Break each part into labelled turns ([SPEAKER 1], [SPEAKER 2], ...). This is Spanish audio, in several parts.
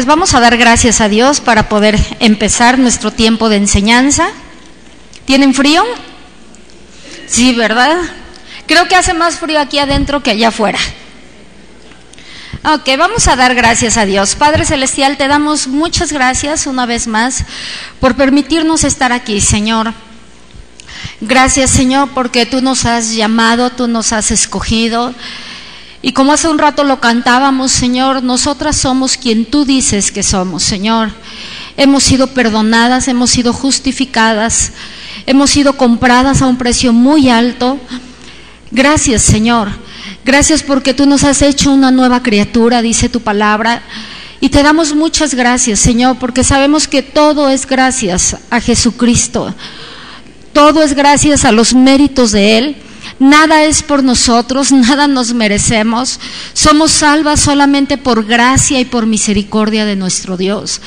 [SPEAKER 1] pues vamos a dar gracias a Dios para poder empezar nuestro tiempo de enseñanza. ¿Tienen frío? Sí, ¿verdad? Creo que hace más frío aquí adentro que allá afuera. Ok, vamos a dar gracias a Dios. Padre Celestial, te damos muchas gracias una vez más por permitirnos estar aquí, Señor. Gracias, Señor, porque tú nos has llamado, tú nos has escogido. Y como hace un rato lo cantábamos, Señor, nosotras somos quien tú dices que somos, Señor. Hemos sido perdonadas, hemos sido justificadas, hemos sido compradas a un precio muy alto. Gracias, Señor. Gracias porque tú nos has hecho una nueva criatura, dice tu palabra. Y te damos muchas gracias, Señor, porque sabemos que todo es gracias a Jesucristo. Todo es gracias a los méritos de Él. Nada es por nosotros, nada nos merecemos. Somos salvas solamente por gracia y por misericordia de nuestro Dios.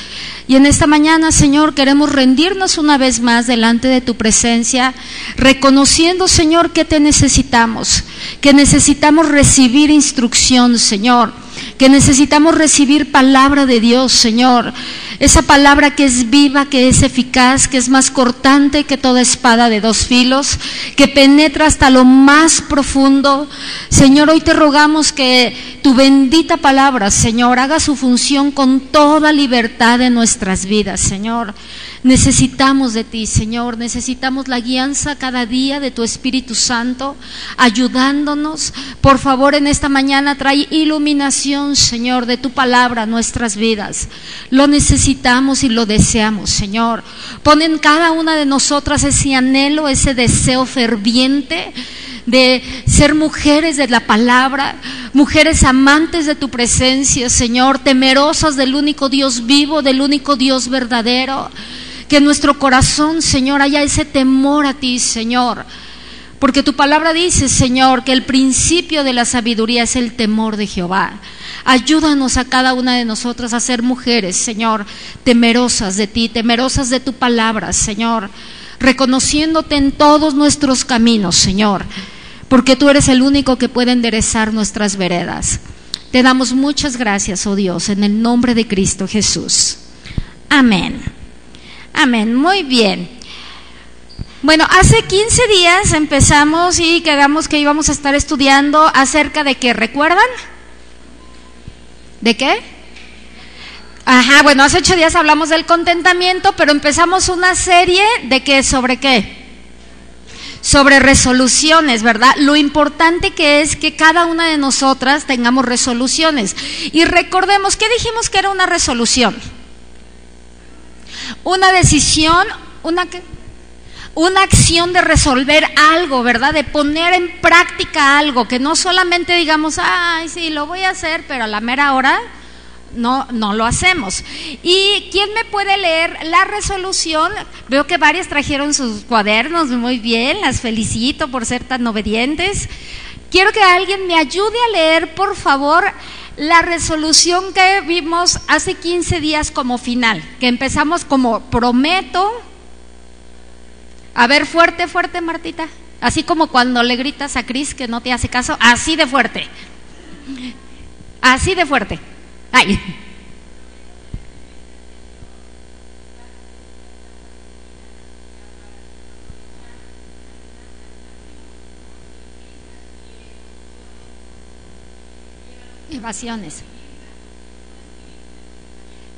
[SPEAKER 1] Y en esta mañana, Señor, queremos rendirnos una vez más delante de tu presencia, reconociendo, Señor, que te necesitamos, que necesitamos recibir instrucción, Señor, que necesitamos recibir palabra de Dios, Señor esa palabra que es viva, que es eficaz, que es más cortante que toda espada de dos filos, que penetra hasta lo más profundo. Señor, hoy te rogamos que tu bendita palabra, Señor, haga su función con toda libertad en nuestras vidas, Señor. Necesitamos de ti, Señor, necesitamos la guianza cada día de tu Espíritu Santo, ayudándonos. Por favor, en esta mañana trae iluminación, Señor, de tu palabra a nuestras vidas. Lo necesitamos y lo deseamos, Señor. Pon en cada una de nosotras ese anhelo, ese deseo ferviente de ser mujeres de la palabra, mujeres amantes de tu presencia, Señor, temerosas del único Dios vivo, del único Dios verdadero. Que en nuestro corazón, Señor, haya ese temor a ti, Señor. Porque tu palabra dice, Señor, que el principio de la sabiduría es el temor de Jehová. Ayúdanos a cada una de nosotras a ser mujeres, Señor, temerosas de ti, temerosas de tu palabra, Señor, reconociéndote en todos nuestros caminos, Señor, porque tú eres el único que puede enderezar nuestras veredas. Te damos muchas gracias, oh Dios, en el nombre de Cristo Jesús. Amén. Amén, muy bien. Bueno, hace 15 días empezamos y quedamos que íbamos a estar estudiando acerca de qué, ¿recuerdan? ¿De qué? Ajá, bueno, hace ocho días hablamos del contentamiento, pero empezamos una serie de qué, sobre qué? Sobre resoluciones, ¿verdad? Lo importante que es que cada una de nosotras tengamos resoluciones. Y recordemos, ¿qué dijimos que era una resolución? Una decisión, una, una acción de resolver algo, ¿verdad? De poner en práctica algo, que no solamente digamos, ay, sí, lo voy a hacer, pero a la mera hora no, no lo hacemos. ¿Y quién me puede leer la resolución? Veo que varias trajeron sus cuadernos, muy bien, las felicito por ser tan obedientes. Quiero que alguien me ayude a leer, por favor, la resolución que vimos hace 15 días como final, que empezamos como prometo. A ver, fuerte, fuerte, Martita. Así como cuando le gritas a Cris que no te hace caso, así de fuerte. Así de fuerte. Ay.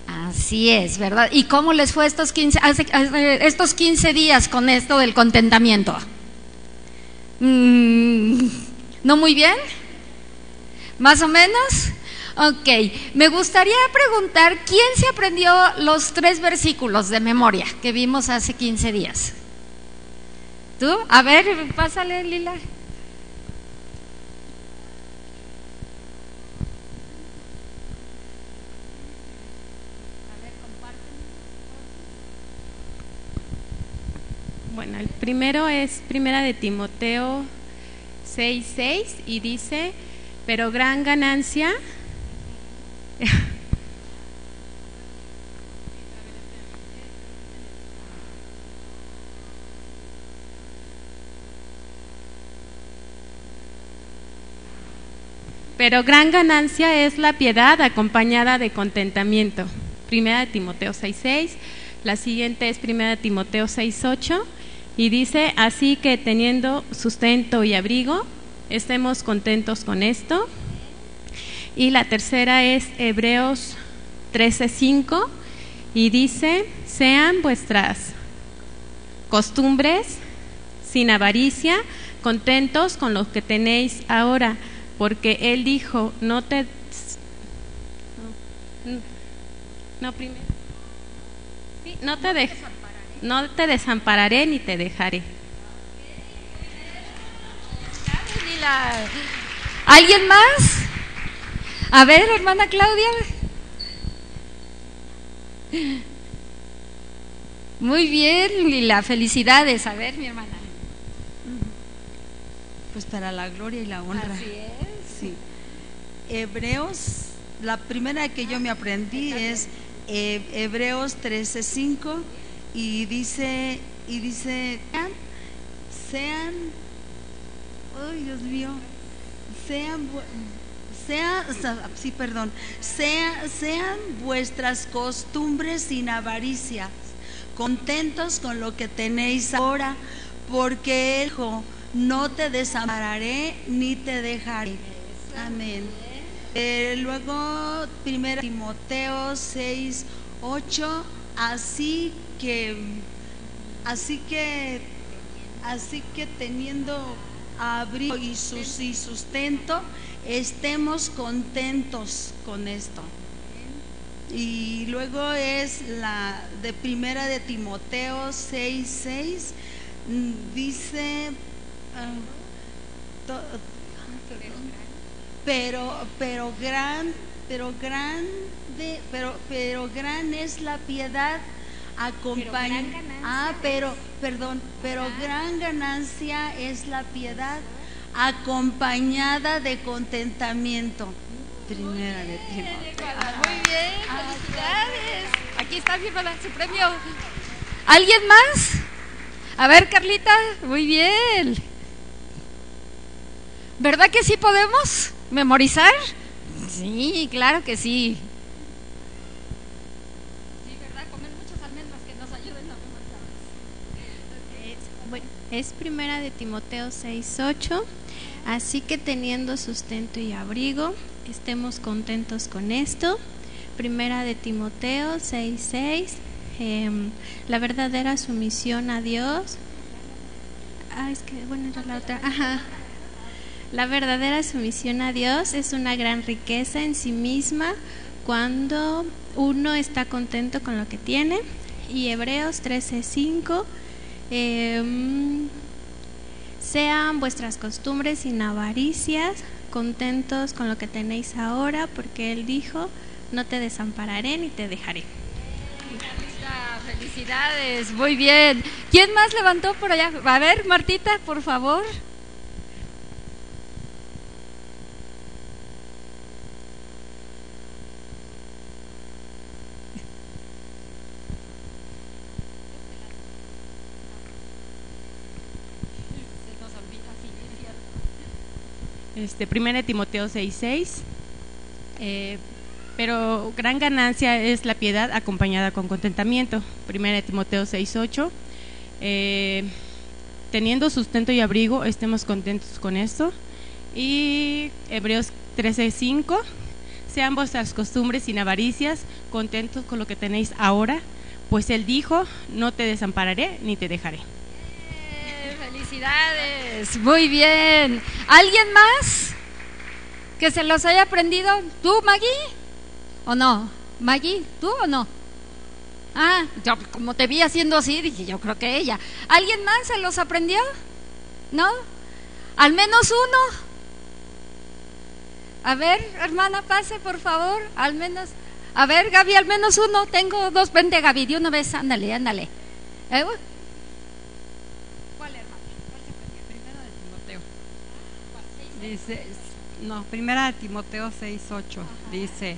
[SPEAKER 1] Así es, ¿verdad? ¿Y cómo les fue estos 15, estos 15 días con esto del contentamiento? Mm, ¿No muy bien? ¿Más o menos? Ok, me gustaría preguntar, ¿quién se aprendió los tres versículos de memoria que vimos hace 15 días? ¿Tú? A ver, pásale, Lila.
[SPEAKER 2] Bueno, el primero es Primera de Timoteo 6:6 y dice, pero gran ganancia Pero gran ganancia es la piedad acompañada de contentamiento. primera de Timoteo 6.6, la siguiente es primera de Timoteo 6.8 y dice, así que teniendo sustento y abrigo, estemos contentos con esto. Y la tercera es Hebreos 13.5 y dice, sean vuestras costumbres sin avaricia, contentos con lo que tenéis ahora, porque Él dijo, no te... No, primero. no te no te desampararé ni te dejaré.
[SPEAKER 1] ¿Alguien más? A ver, hermana Claudia. Muy bien, Lila, felicidades. A ver, mi hermana.
[SPEAKER 3] Pues para la gloria y la honra.
[SPEAKER 1] Así es.
[SPEAKER 3] Sí. Hebreos, la primera que yo me aprendí es eh, Hebreos 13:5 y dice y dice sean, sean ay Dios mío, sean sean, sí, perdón, sean, sean vuestras costumbres sin avaricia, contentos con lo que tenéis ahora, porque Él dijo, no te desampararé ni te dejaré. Amén. Eh, luego, 1 Timoteo 6, 8, así que, así que, así que teniendo abrigo y, y sustento, estemos contentos con esto. Y luego es la de primera de Timoteo 6, 6, mm, dice, ah, pero, pero gran, pero grande, pero, pero gran es la piedad ah, pero, perdón, pero gran ganancia es la piedad acompañada de contentamiento.
[SPEAKER 1] Primera de Timoteo. Muy bien, felicidades. Aquí está mi su premio. ¿Alguien más? A ver, Carlita, muy bien. ¿Verdad que sí podemos memorizar? Sí, claro que. Sí,
[SPEAKER 2] ¿verdad? Comer muchas almendras que nos ayuden a memorizar. Bueno, es primera de Timoteo 6.8. Así que teniendo sustento y abrigo, estemos contentos con esto. Primera de Timoteo 6:6, em, la verdadera sumisión a Dios. Ah, es que, bueno, era la otra. Ajá. La verdadera sumisión a Dios es una gran riqueza en sí misma cuando uno está contento con lo que tiene. Y Hebreos 13:5. Eh, sean vuestras costumbres sin avaricias, contentos con lo que tenéis ahora, porque Él dijo, no te desampararé ni te dejaré.
[SPEAKER 1] Felicidades, muy bien. ¿Quién más levantó por allá? A ver, Martita, por favor.
[SPEAKER 2] Este, 1 Timoteo 6:6. Eh, pero gran ganancia es la piedad acompañada con contentamiento. 1 Timoteo 6:8. Eh, teniendo sustento y abrigo, estemos contentos con esto. Y Hebreos 13:5. Sean vuestras costumbres sin avaricias, contentos con lo que tenéis ahora, pues Él dijo, no te desampararé ni te dejaré.
[SPEAKER 1] Felicidades, muy bien. ¿Alguien más que se los haya aprendido? ¿Tú, Maggie? ¿O no? ¿Maggie? ¿Tú o no? Ah, yo como te vi haciendo así, dije, yo creo que ella. ¿Alguien más se los aprendió? ¿No? Al menos uno. A ver, hermana, pase, por favor. Al menos. A ver, Gaby, al menos uno. Tengo dos. Vente, Gaby, de una vez. Ándale, ándale. ¿Eh?
[SPEAKER 3] Dice, no, primera de Timoteo 6, 8, dice,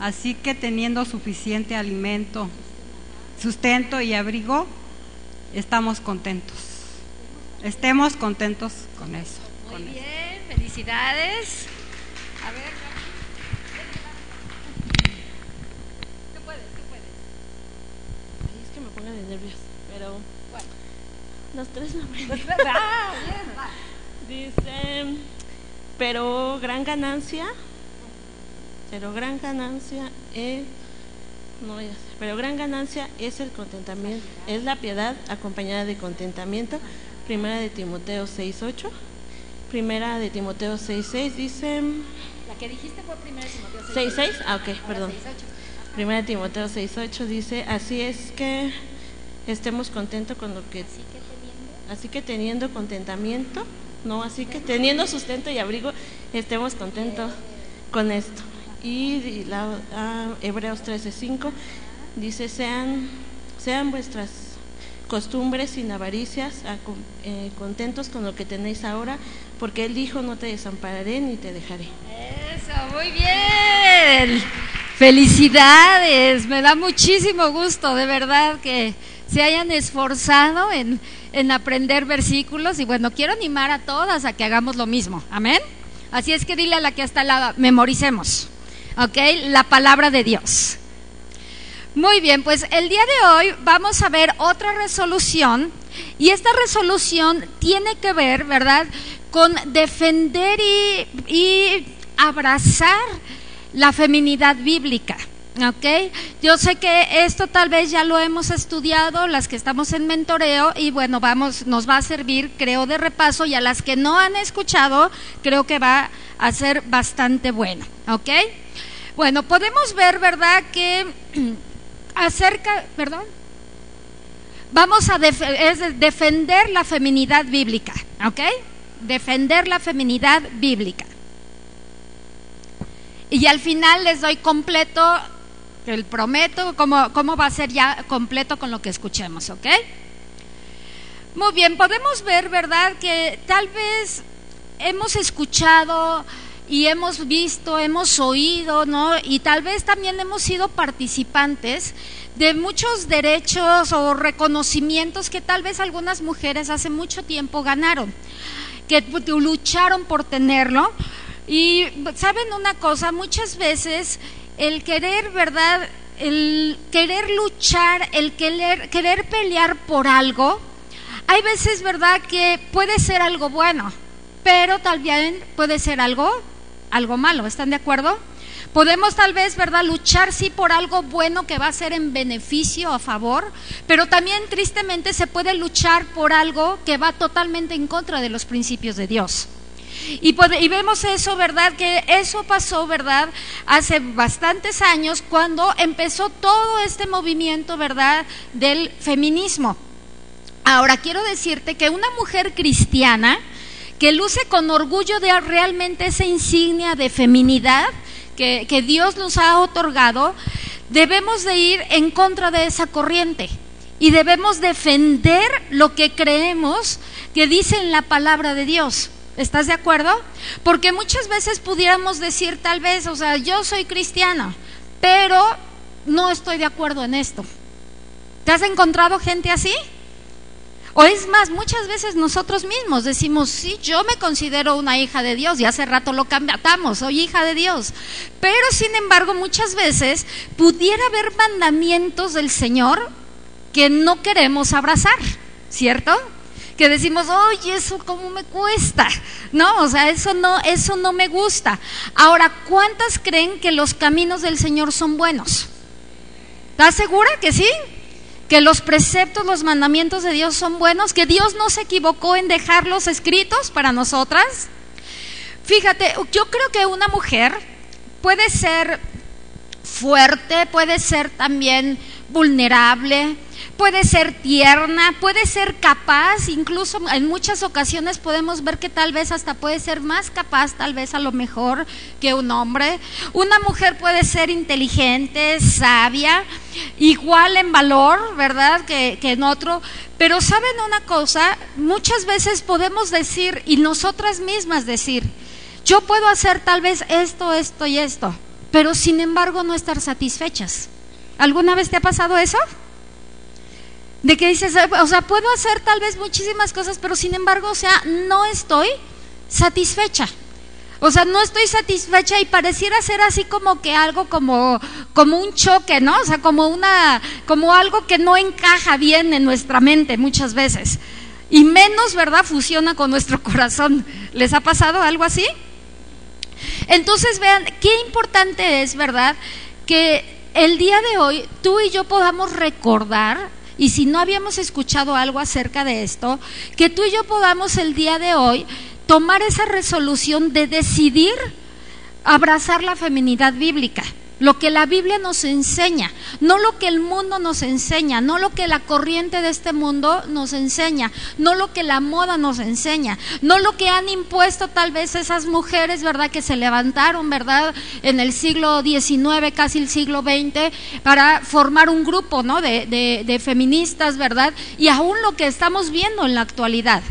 [SPEAKER 3] así que teniendo suficiente alimento, sustento y abrigo, estamos contentos. Estemos contentos con eso.
[SPEAKER 1] Muy bien, felicidades. A ver, ¿Qué puedes?
[SPEAKER 4] ponga de nervios, pero bueno, los tres nombres. Dice, pero gran ganancia, pero gran ganancia es, no voy a hacer, pero gran ganancia es el contentamiento, es la piedad acompañada de contentamiento. Primera de Timoteo 6.8. Primera de Timoteo 6.6 dice...
[SPEAKER 1] La que dijiste fue primera de Timoteo
[SPEAKER 4] 6.6. Ah, ok, perdón. Primera de Timoteo 6.8 dice, así es que estemos contentos con lo que... Así que teniendo contentamiento, no, así que teniendo sustento y abrigo, estemos contentos con esto. Y la, ah, Hebreos 13.5 dice, sean, sean vuestras costumbres sin avaricias, eh, contentos con lo que tenéis ahora, porque Él dijo, no te desampararé ni te dejaré.
[SPEAKER 1] Eso, muy bien. Felicidades, me da muchísimo gusto, de verdad, que se hayan esforzado en, en aprender versículos y bueno, quiero animar a todas a que hagamos lo mismo, amén. Así es que dile a la que está al lado, memoricemos, ¿ok? La palabra de Dios. Muy bien, pues el día de hoy vamos a ver otra resolución y esta resolución tiene que ver, ¿verdad?, con defender y, abrazar la feminidad bíblica. ¿Ok? Yo sé que esto tal vez ya lo hemos estudiado, las que estamos en mentoreo, y bueno, vamos, nos va a servir, creo, de repaso, y a las que no han escuchado, creo que va a ser bastante bueno. ¿Ok? Bueno, podemos ver, ¿verdad?, que acerca, perdón, vamos a defender la feminidad bíblica, ¿ok? Defender la feminidad bíblica. Y al final les doy completo, el prometo, cómo, cómo va a ser ya completo con lo que escuchemos, ¿ok? Muy bien, podemos ver, ¿verdad?, que tal vez hemos escuchado y hemos visto, hemos oído, ¿no? Y tal vez también hemos sido participantes de muchos derechos o reconocimientos que tal vez algunas mujeres hace mucho tiempo ganaron, que lucharon por tenerlo. Y saben una cosa, muchas veces el querer, ¿verdad? El querer luchar, el querer, querer pelear por algo, hay veces, ¿verdad?, que puede ser algo bueno, pero también puede ser algo algo malo. ¿Están de acuerdo? Podemos tal vez, ¿verdad?, luchar sí por algo bueno que va a ser en beneficio, a favor, pero también tristemente se puede luchar por algo que va totalmente en contra de los principios de Dios. Y, y, vemos eso, ¿verdad? Que eso pasó, ¿verdad? Hace bastantes años cuando empezó todo este movimiento, ¿verdad? Del feminismo. Ahora, quiero decirte que una mujer cristiana, que luce con orgullo de realmente esa insignia de feminidad que, Dios nos ha otorgado, debemos de ir en contra de esa corriente y debemos defender lo que creemos que dice en la palabra de Dios. ¿Estás de acuerdo? Porque muchas veces pudiéramos decir tal vez, o sea, yo soy cristiana, pero no estoy de acuerdo en esto. ¿Te has encontrado gente así? O es más, muchas veces nosotros mismos decimos, sí, yo me considero una hija de Dios y hace rato lo cambiamos, soy hija de Dios. Pero sin embargo, muchas veces pudiera haber mandamientos del Señor que no queremos abrazar, ¿cierto? Que decimos, oye, eso cómo me cuesta, no, o sea, eso no, eso no me gusta. Ahora, ¿cuántas creen que los caminos del Señor son buenos? ¿Estás segura que sí? que los preceptos, los mandamientos de Dios son buenos, que Dios no se equivocó en dejarlos escritos para nosotras. Fíjate, yo creo que una mujer puede ser fuerte, puede ser también vulnerable, puede ser tierna, puede ser capaz, incluso en muchas ocasiones podemos ver que tal vez hasta puede ser más capaz, tal vez a lo mejor que un hombre. Una mujer puede ser inteligente, sabia, igual en valor, ¿verdad? Que, que en otro. Pero saben una cosa, muchas veces podemos decir, y nosotras mismas decir, yo puedo hacer tal vez esto, esto y esto, pero sin embargo no estar satisfechas. ¿Alguna vez te ha pasado eso? De que dices, o sea, puedo hacer tal vez muchísimas cosas, pero sin embargo, o sea, no estoy satisfecha. O sea, no estoy satisfecha y pareciera ser así como que algo como, como un choque, ¿no? O sea, como una, como algo que no encaja bien en nuestra mente muchas veces. Y menos, ¿verdad? Fusiona con nuestro corazón. ¿Les ha pasado algo así? Entonces, vean, qué importante es, ¿verdad? Que el día de hoy tú y yo podamos recordar y si no habíamos escuchado algo acerca de esto, que tú y yo podamos el día de hoy tomar esa resolución de decidir abrazar la feminidad bíblica, lo que la Biblia nos enseña, no lo que el mundo nos enseña, no lo que la corriente de este mundo nos enseña, no lo que la moda nos enseña, no lo que han impuesto tal vez esas mujeres, ¿verdad? Que se levantaron, ¿verdad? En el siglo XIX, casi el siglo XX, para formar un grupo, ¿no? De, de, de feministas, ¿verdad? Y aún lo que estamos viendo en la actualidad.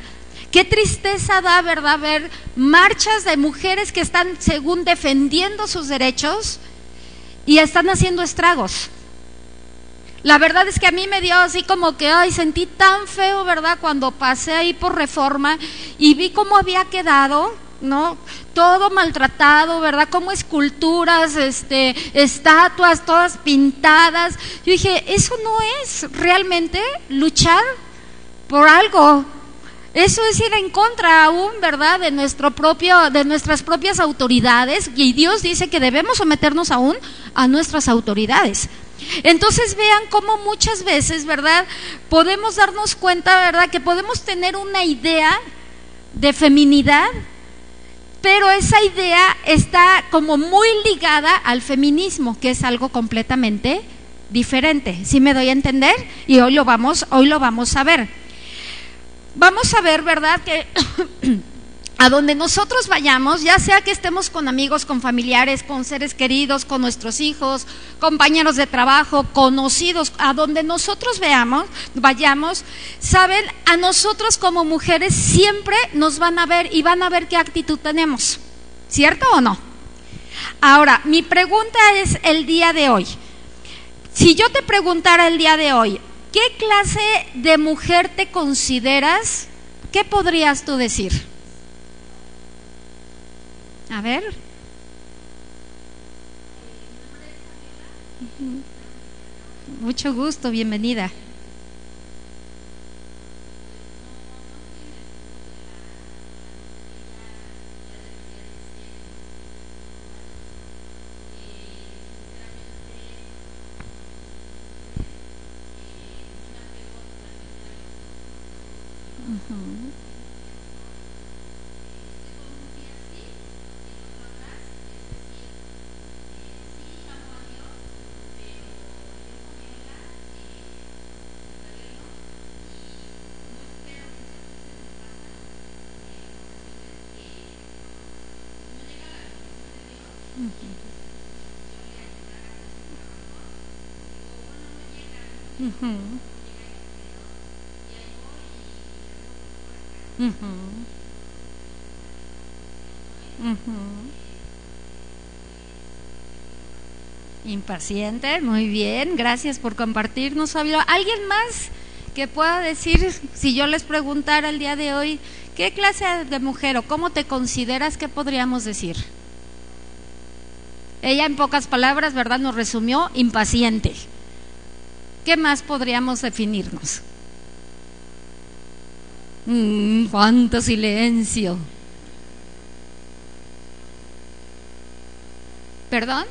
[SPEAKER 1] Qué tristeza da, ¿verdad?, ver marchas de mujeres que están, según, defendiendo sus derechos y están haciendo estragos. La verdad es que a mí me dio así como que, ay, sentí tan feo, ¿verdad?, cuando pasé ahí por reforma y vi cómo había quedado, ¿no? Todo maltratado, ¿verdad? Como esculturas, este, estatuas, todas pintadas. Yo dije, eso no es realmente luchar por algo, eso es ir en contra aún, ¿verdad?, de nuestro propio, de nuestras propias autoridades, y Dios dice que debemos someternos aún a nuestras autoridades. Entonces vean cómo muchas veces, ¿verdad?, podemos darnos cuenta, ¿verdad?, que podemos tener una idea de feminidad, pero esa idea está como muy ligada al feminismo, que es algo completamente diferente. ¿Sí me doy a entender? Y hoy lo vamos, hoy lo vamos a ver vamos a ver, ¿verdad? Que a donde nosotros vayamos, ya sea que estemos con amigos, con familiares, con seres queridos, con nuestros hijos, compañeros de trabajo, conocidos, a donde nosotros veamos, vayamos, saben, a nosotros como mujeres siempre nos van a ver y van a ver qué actitud tenemos. ¿Cierto o no? Ahora, mi pregunta es el día de hoy. Si yo te preguntara el día de hoy, ¿Qué clase de mujer te consideras? ¿Qué podrías tú decir? A ver. Mucho gusto, bienvenida. Impaciente, muy bien, gracias por compartirnos, Fabio. ¿Alguien más que pueda decir, si yo les preguntara el día de hoy, qué clase de mujer o cómo te consideras, qué podríamos decir? Ella en pocas palabras, ¿verdad? Nos resumió impaciente. ¿Qué más podríamos definirnos? Mm, cuánto silencio. ¿Perdón?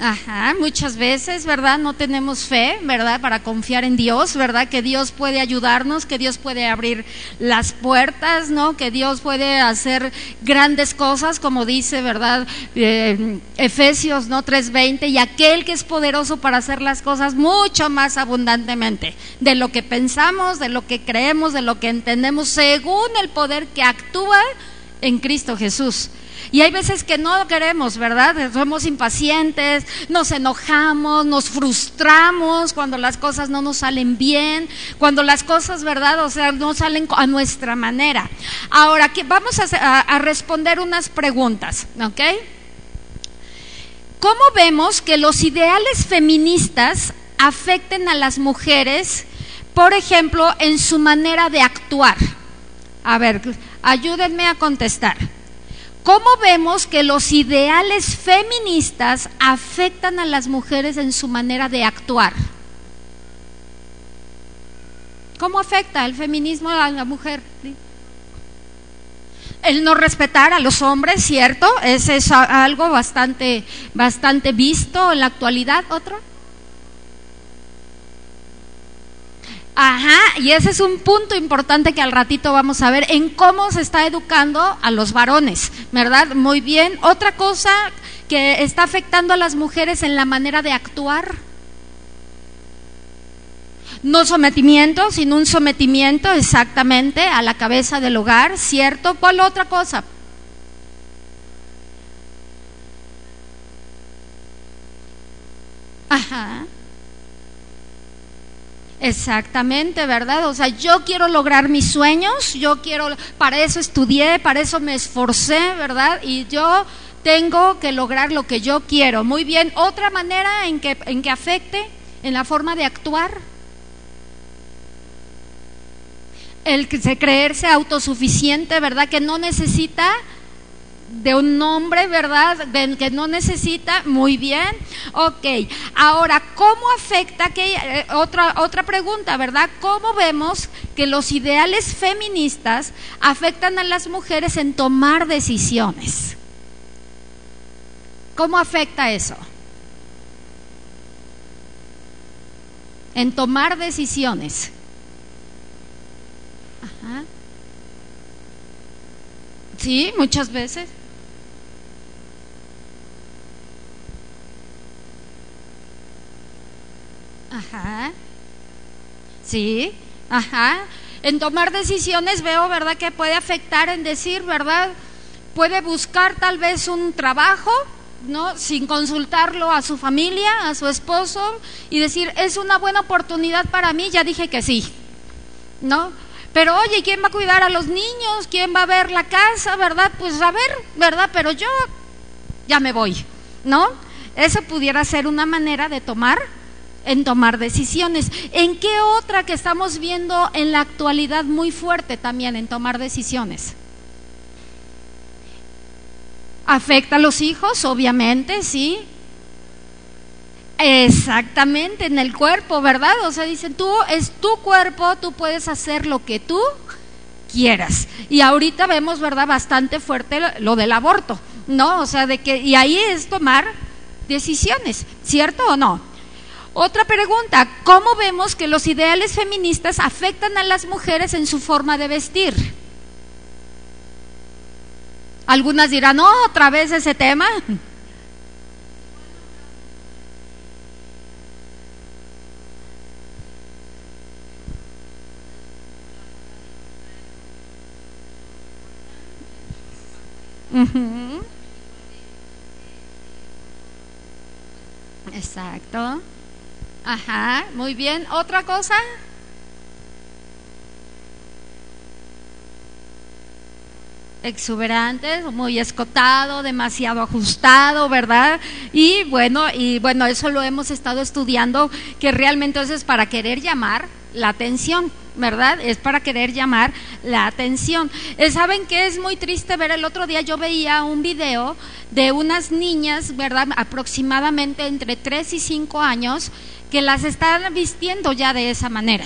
[SPEAKER 1] Ajá, muchas veces, ¿verdad? No tenemos fe, ¿verdad? Para confiar en Dios, ¿verdad? Que Dios puede ayudarnos, que Dios puede abrir las puertas, ¿no? Que Dios puede hacer grandes cosas, como dice, ¿verdad? Eh, Efesios, ¿no? 3:20, y aquel que es poderoso para hacer las cosas mucho más abundantemente de lo que pensamos, de lo que creemos, de lo que entendemos, según el poder que actúa en Cristo Jesús. Y hay veces que no queremos, ¿verdad? Somos impacientes, nos enojamos, nos frustramos cuando las cosas no nos salen bien, cuando las cosas, ¿verdad? O sea, no salen a nuestra manera. Ahora, vamos a, a responder unas preguntas, ¿ok? ¿Cómo vemos que los ideales feministas afecten a las mujeres, por ejemplo, en su manera de actuar? A ver, ayúdenme a contestar. ¿Cómo vemos que los ideales feministas afectan a las mujeres en su manera de actuar? ¿Cómo afecta el feminismo a la mujer? El no respetar a los hombres, ¿cierto? Ese es algo bastante, bastante visto en la actualidad. ¿Otro? Ajá, y ese es un punto importante que al ratito vamos a ver en cómo se está educando a los varones, ¿verdad? Muy bien. Otra cosa que está afectando a las mujeres en la manera de actuar. No sometimiento, sino un sometimiento exactamente a la cabeza del hogar, ¿cierto? ¿Cuál otra cosa? Ajá. Exactamente, ¿verdad? O sea, yo quiero lograr mis sueños, yo quiero, para eso estudié, para eso me esforcé, ¿verdad? Y yo tengo que lograr lo que yo quiero. Muy bien, otra manera en que, en que afecte en la forma de actuar. El creerse autosuficiente, ¿verdad? Que no necesita de un hombre, ¿verdad? que no necesita, muy bien. Ok, ahora, ¿cómo afecta que, eh, otra, otra pregunta, ¿verdad? ¿Cómo vemos que los ideales feministas afectan a las mujeres en tomar decisiones? ¿Cómo afecta eso? En tomar decisiones. Ajá. Sí, muchas veces. Ajá. Sí, ajá. En tomar decisiones veo, ¿verdad?, que puede afectar en decir, ¿verdad? Puede buscar tal vez un trabajo, ¿no? Sin consultarlo a su familia, a su esposo, y decir, es una buena oportunidad para mí, ya dije que sí, ¿no? Pero oye, ¿quién va a cuidar a los niños? ¿Quién va a ver la casa? ¿Verdad? Pues a ver, ¿verdad? Pero yo ya me voy, ¿no? Eso pudiera ser una manera de tomar en tomar decisiones. ¿En qué otra que estamos viendo en la actualidad muy fuerte también en tomar decisiones? ¿Afecta a los hijos? Obviamente, sí. Exactamente, en el cuerpo, ¿verdad? O sea, dicen, tú es tu cuerpo, tú puedes hacer lo que tú quieras. Y ahorita vemos, ¿verdad? Bastante fuerte lo del aborto, ¿no? O sea, de que, y ahí es tomar decisiones, ¿cierto o no? Otra pregunta, ¿cómo vemos que los ideales feministas afectan a las mujeres en su forma de vestir? Algunas dirán, no, otra vez ese tema. Exacto. Ajá, muy bien. ¿Otra cosa? exuberante, muy escotado, demasiado ajustado, ¿verdad? Y bueno, y bueno, eso lo hemos estado estudiando, que realmente es para querer llamar la atención, ¿verdad? Es para querer llamar la atención. Eh, ¿Saben qué es muy triste ver? El otro día yo veía un video de unas niñas, ¿verdad? Aproximadamente entre 3 y 5 años, que las están vistiendo ya de esa manera,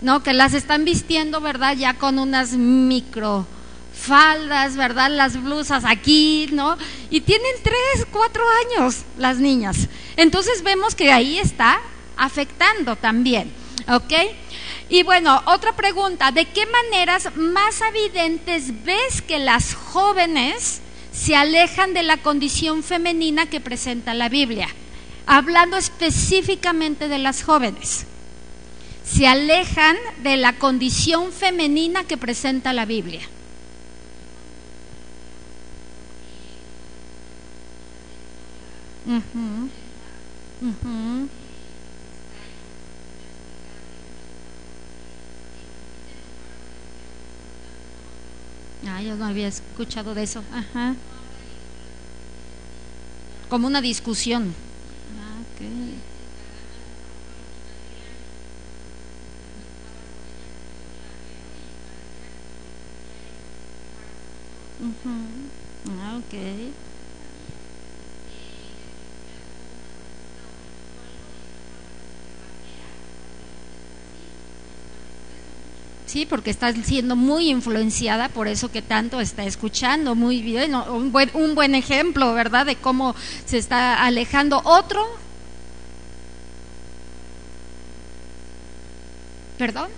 [SPEAKER 1] ¿no? Que las están vistiendo, ¿verdad? Ya con unas micro faldas, ¿verdad? Las blusas aquí, ¿no? Y tienen 3, 4 años las niñas. Entonces vemos que ahí está afectando también, ¿ok? Y bueno, otra pregunta, ¿de qué maneras más evidentes ves que las jóvenes se alejan de la condición femenina que presenta la Biblia? Hablando específicamente de las jóvenes. Se alejan de la condición femenina que presenta la Biblia. Ah, yo no había escuchado de eso. Ajá. Como una discusión. Ah, Ah, ok. Sí, porque está siendo muy influenciada por eso que tanto está escuchando. Muy bien, un buen, un buen ejemplo, ¿verdad? De cómo se está alejando. Otro. ¿Perdón?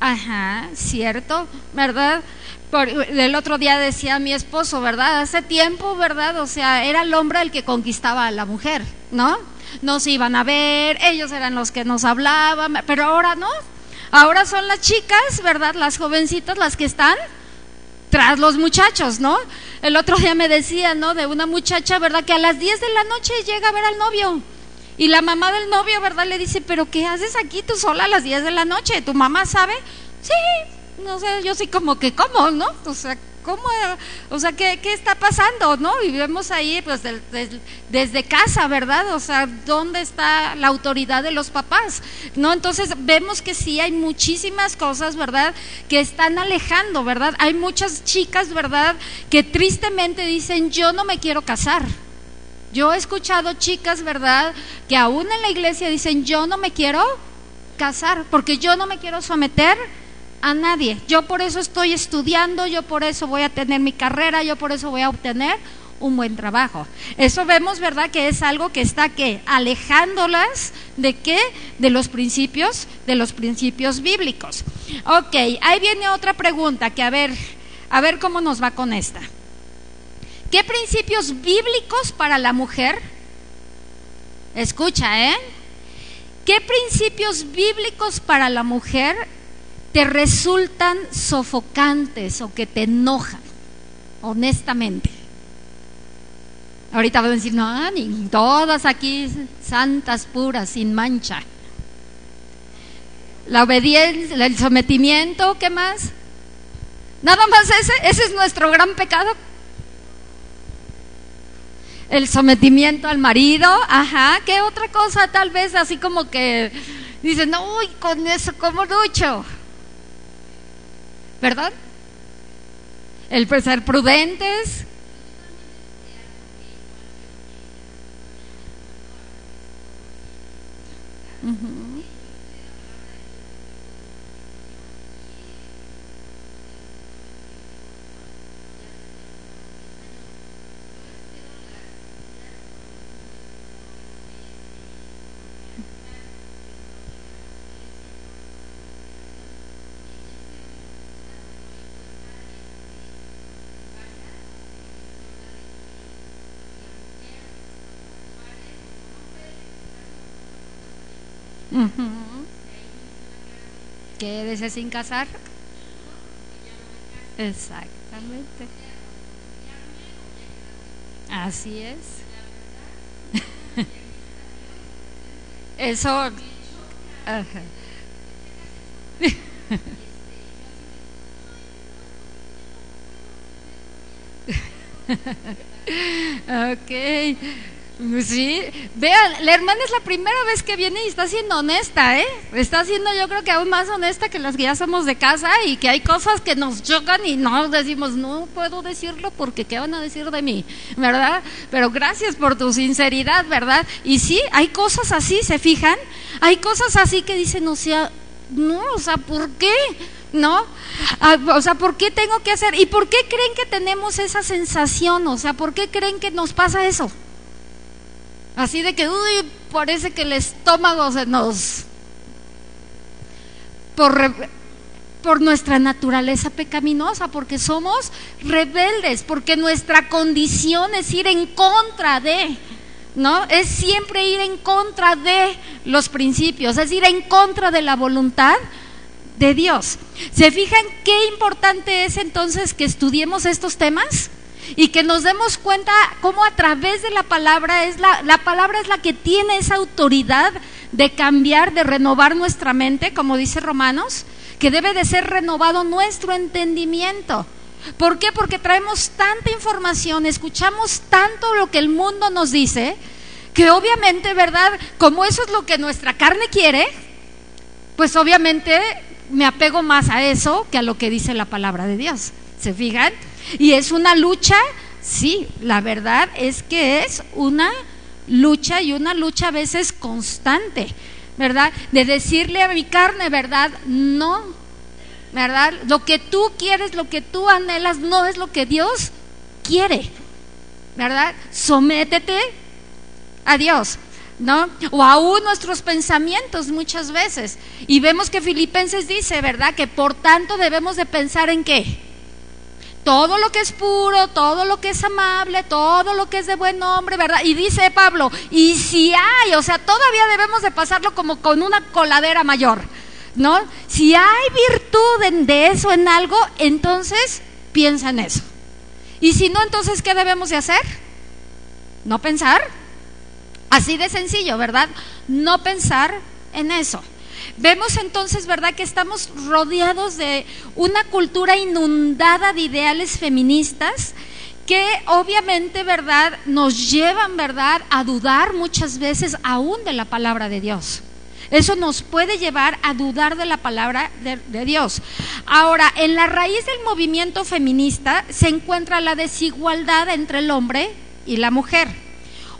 [SPEAKER 1] Ajá, cierto, ¿verdad? Por, el otro día decía mi esposo, ¿verdad? Hace tiempo, ¿verdad? O sea, era el hombre el que conquistaba a la mujer, ¿no? nos iban a ver, ellos eran los que nos hablaban, pero ahora no. Ahora son las chicas, ¿verdad? Las jovencitas las que están tras los muchachos, ¿no? El otro día me decía, ¿no? De una muchacha, ¿verdad? Que a las 10 de la noche llega a ver al novio. Y la mamá del novio, ¿verdad? Le dice, pero ¿qué haces aquí tú sola a las 10 de la noche? ¿Tu mamá sabe? Sí, no sé, yo sí como que, ¿cómo, no? O sea, ¿Cómo? O sea, ¿qué, qué está pasando? ¿No? Y vemos ahí, pues, desde casa, ¿verdad? O sea, ¿dónde está la autoridad de los papás? ¿No? Entonces, vemos que sí hay muchísimas cosas, ¿verdad? Que están alejando, ¿verdad? Hay muchas chicas, ¿verdad? Que tristemente dicen, yo no me quiero casar. Yo he escuchado chicas, ¿verdad? Que aún en la iglesia dicen, yo no me quiero casar, porque yo no me quiero someter a nadie. Yo por eso estoy estudiando, yo por eso voy a tener mi carrera, yo por eso voy a obtener un buen trabajo. Eso vemos, ¿verdad? Que es algo que está que alejándolas de qué? De los principios, de los principios bíblicos. Ok, ahí viene otra pregunta que a ver, a ver cómo nos va con esta. ¿Qué principios bíblicos para la mujer? Escucha, ¿eh? ¿Qué principios bíblicos para la mujer te resultan sofocantes o que te enojan, honestamente. Ahorita voy a decir, no, ni todas aquí santas, puras, sin mancha. La obediencia, el sometimiento, ¿qué más? Nada más ese, ese es nuestro gran pecado. El sometimiento al marido, ajá, ¿qué otra cosa tal vez así como que dicen, uy, con eso como lucho? ¿verdad? El ser prudentes. Quédese sin casar. Exactamente. Así es. Eso. Ajá. ok. Sí, vean, la hermana es la primera vez que viene y está siendo honesta, ¿eh? Está siendo yo creo que aún más honesta que las que ya somos de casa y que hay cosas que nos chocan y no decimos, no puedo decirlo porque ¿qué van a decir de mí? ¿Verdad? Pero gracias por tu sinceridad, ¿verdad? Y sí, hay cosas así, ¿se fijan? Hay cosas así que dicen, o sea, no, o sea, ¿por qué? ¿no? Ah, o sea, ¿por qué tengo que hacer? ¿Y por qué creen que tenemos esa sensación? O sea, ¿por qué creen que nos pasa eso? Así de que, uy, parece que el estómago se nos... Por, por nuestra naturaleza pecaminosa, porque somos rebeldes, porque nuestra condición es ir en contra de, ¿no? Es siempre ir en contra de los principios, es ir en contra de la voluntad de Dios. ¿Se fijan qué importante es entonces que estudiemos estos temas? Y que nos demos cuenta cómo a través de la palabra es la, la palabra es la que tiene esa autoridad de cambiar, de renovar nuestra mente, como dice Romanos, que debe de ser renovado nuestro entendimiento. ¿Por qué? Porque traemos tanta información, escuchamos tanto lo que el mundo nos dice, que obviamente, ¿verdad? Como eso es lo que nuestra carne quiere, pues obviamente me apego más a eso que a lo que dice la palabra de Dios. ¿Se fijan? Y es una lucha, sí, la verdad es que es una lucha y una lucha a veces constante, ¿verdad? De decirle a mi carne, ¿verdad? No, ¿verdad? Lo que tú quieres, lo que tú anhelas, no es lo que Dios quiere, ¿verdad? Sométete a Dios. ¿No? O aún nuestros pensamientos muchas veces. Y vemos que Filipenses dice, ¿verdad? Que por tanto debemos de pensar en qué? Todo lo que es puro, todo lo que es amable, todo lo que es de buen nombre, ¿verdad? Y dice Pablo, y si hay, o sea, todavía debemos de pasarlo como con una coladera mayor, ¿no? Si hay virtud de eso en algo, entonces piensa en eso. Y si no, entonces, ¿qué debemos de hacer? No pensar. Así de sencillo, ¿verdad? No pensar en eso. Vemos entonces, ¿verdad?, que estamos rodeados de una cultura inundada de ideales feministas que obviamente, ¿verdad?, nos llevan, ¿verdad?, a dudar muchas veces aún de la palabra de Dios. Eso nos puede llevar a dudar de la palabra de, de, Dios. Ahora, en la raíz del movimiento feminista se encuentra la desigualdad entre el hombre y la mujer.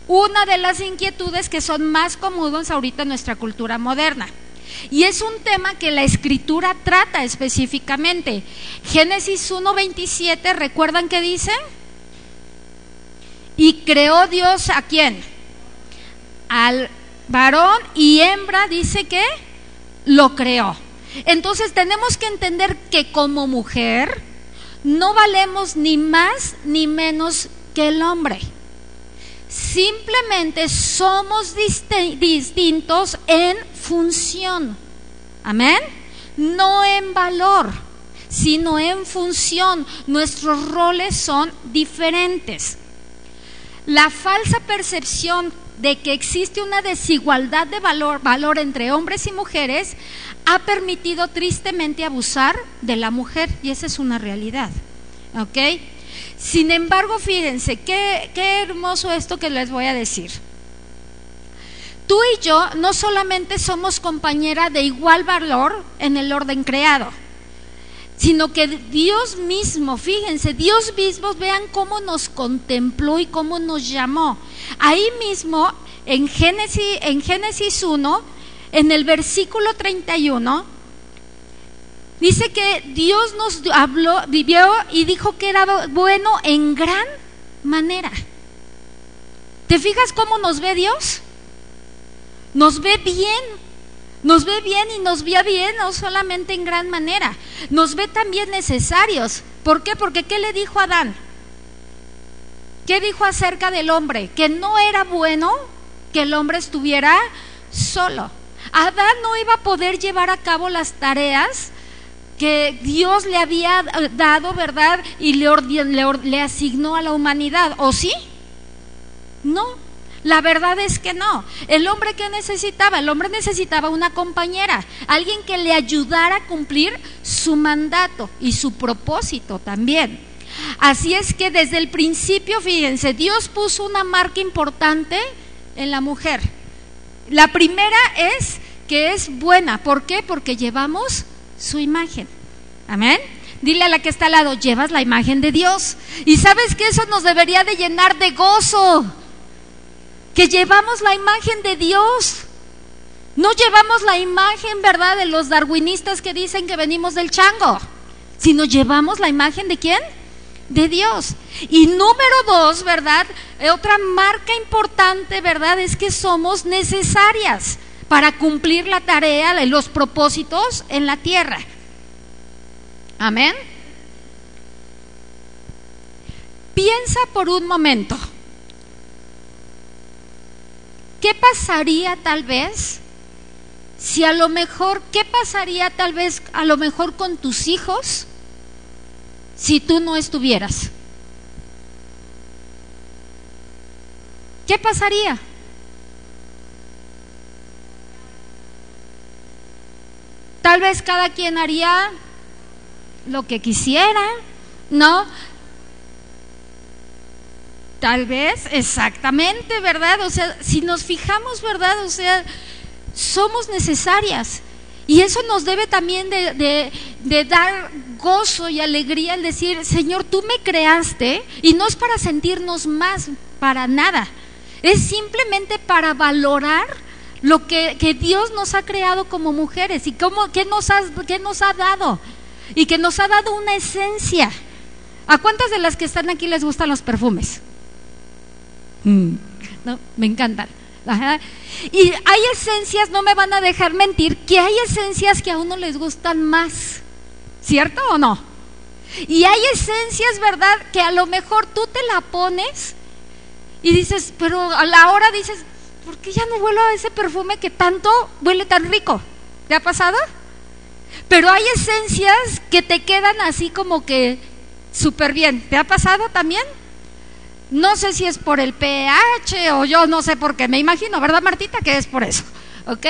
[SPEAKER 1] Una de las inquietudes que son más comunes ahorita en nuestra cultura moderna. Y es un tema que la escritura trata específicamente. Génesis 1.27, ¿recuerdan qué dice? Y creó Dios a quién? Al varón y hembra dice que lo creó. Entonces tenemos que entender que como mujer no valemos ni más ni menos que el hombre. Simplemente somos distintos en función. Amén. No en valor, sino en función. Nuestros roles son diferentes. La falsa percepción de que existe una desigualdad de valor, valor entre hombres y mujeres ha permitido tristemente abusar de la mujer y esa es una realidad. ¿Ok? Sin embargo, fíjense, qué, qué hermoso esto que les voy a decir. Tú y yo no solamente somos compañera de igual valor en el orden creado, sino que Dios mismo, fíjense, Dios mismo, vean cómo nos contempló y cómo nos llamó. Ahí mismo, en Génesis, en Génesis 1, en el versículo 31, Dice que Dios nos habló, vivió y dijo que era bueno en gran manera. ¿Te fijas cómo nos ve Dios? Nos ve bien, nos ve bien y nos ve bien no solamente en gran manera, nos ve también necesarios. ¿Por qué? Porque ¿qué le dijo a Adán? ¿Qué dijo acerca del hombre? Que no era bueno que el hombre estuviera solo. Adán no iba a poder llevar a cabo las tareas que Dios le había dado, ¿verdad? Y le, le, asignó a la humanidad. ¿O sí? No. La verdad es que no. El hombre que necesitaba, el hombre necesitaba una compañera, alguien que le ayudara a cumplir su mandato y su propósito también. Así es que desde el principio, fíjense, Dios puso una marca importante en la mujer. La primera es que es buena. ¿Por qué? Porque llevamos su imagen. Amén. Dile a la que está al lado, llevas la imagen de Dios. Y sabes que eso nos debería de llenar de gozo. Que llevamos la imagen de Dios. No llevamos la imagen, ¿verdad?, de los darwinistas que dicen que venimos del chango. Sino llevamos la imagen de quién? De Dios. Y número dos, ¿verdad? Otra marca importante, ¿verdad? Es que somos necesarias para cumplir la tarea los propósitos en la tierra. Amén. Piensa por un momento. ¿Qué pasaría tal vez si a lo mejor, qué pasaría tal vez a lo mejor con tus hijos si tú no estuvieras? ¿Qué pasaría? Tal vez cada quien haría lo que quisiera, ¿no? Tal vez, exactamente, ¿verdad? O sea, si nos fijamos, ¿verdad? O sea, somos necesarias. Y eso nos debe también de, de, dar gozo y alegría al decir, Señor, tú me creaste y no es para sentirnos más, para nada. Es simplemente para valorar lo que, que Dios nos ha creado como mujeres y cómo, qué, nos qué nos ha dado. Y que nos ha dado una esencia. ¿A cuántas de las que están aquí les gustan los perfumes? Mm, no, me encantan. Y hay esencias, no me van a dejar mentir, que hay esencias que a uno les gustan más. ¿Cierto o no? Y hay esencias, ¿verdad? Que a lo mejor tú te la pones y dices, pero a la hora dices, ¿por qué ya no huelo a ese perfume que tanto huele tan rico? ¿Te ha pasado? Pero hay esencias que te quedan así como que súper bien. ¿Te ha pasado también? No sé si es por el pH o yo no sé por qué, me imagino, ¿verdad Martita? Que es por eso. ¿ok?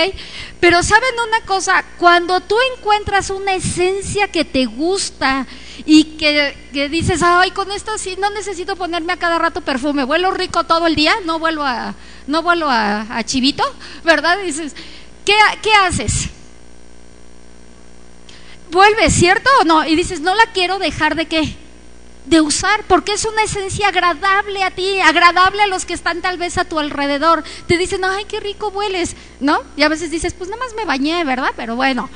[SPEAKER 1] Pero saben una cosa, cuando tú encuentras una esencia que te gusta y que, dices, ay, con esto sí, no necesito ponerme a cada rato perfume, vuelo rico todo el día, no vuelo a, no vuelo a, a chivito, ¿verdad? dices, ¿qué, ¿qué haces? Vuelves, ¿cierto o no? Y dices, no la quiero dejar de qué? de usar, porque es una esencia agradable a ti, agradable a los que están tal vez a tu alrededor. Te dicen, ay, qué rico hueles, ¿no? Y a veces dices, pues nada más me bañé, ¿verdad? Pero bueno.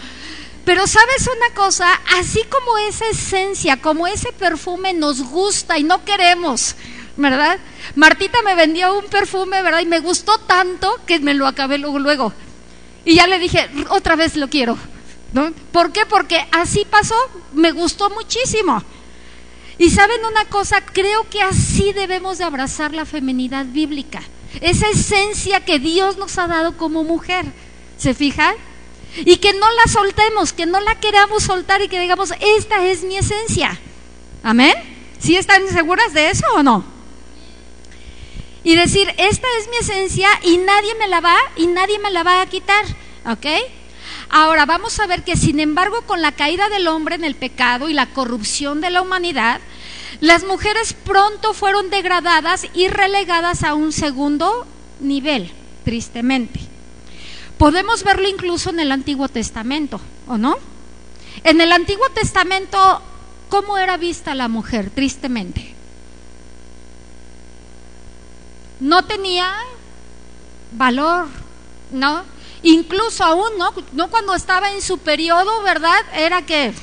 [SPEAKER 1] Pero sabes una cosa, así como esa esencia, como ese perfume nos gusta y no queremos, ¿verdad? Martita me vendió un perfume, ¿verdad? Y me gustó tanto que me lo acabé luego, luego. Y ya le dije, otra vez lo quiero, ¿no? ¿Por qué? Porque así pasó, me gustó muchísimo. Y saben una cosa, creo que así debemos de abrazar la feminidad bíblica, esa esencia que Dios nos ha dado como mujer, ¿se fijan? Y que no la soltemos, que no la queramos soltar y que digamos, esta es mi esencia. Amén. ¿Sí están seguras de eso o no? Y decir, esta es mi esencia y nadie me la va y nadie me la va a quitar, ¿ok? Ahora vamos a ver que sin embargo con la caída del hombre en el pecado y la corrupción de la humanidad, las mujeres pronto fueron degradadas y relegadas a un segundo nivel, tristemente. Podemos verlo incluso en el Antiguo Testamento, ¿o no? En el Antiguo Testamento, ¿cómo era vista la mujer? Tristemente. No tenía valor, ¿no? Incluso aún, ¿no? No cuando estaba en su periodo, ¿verdad? Era que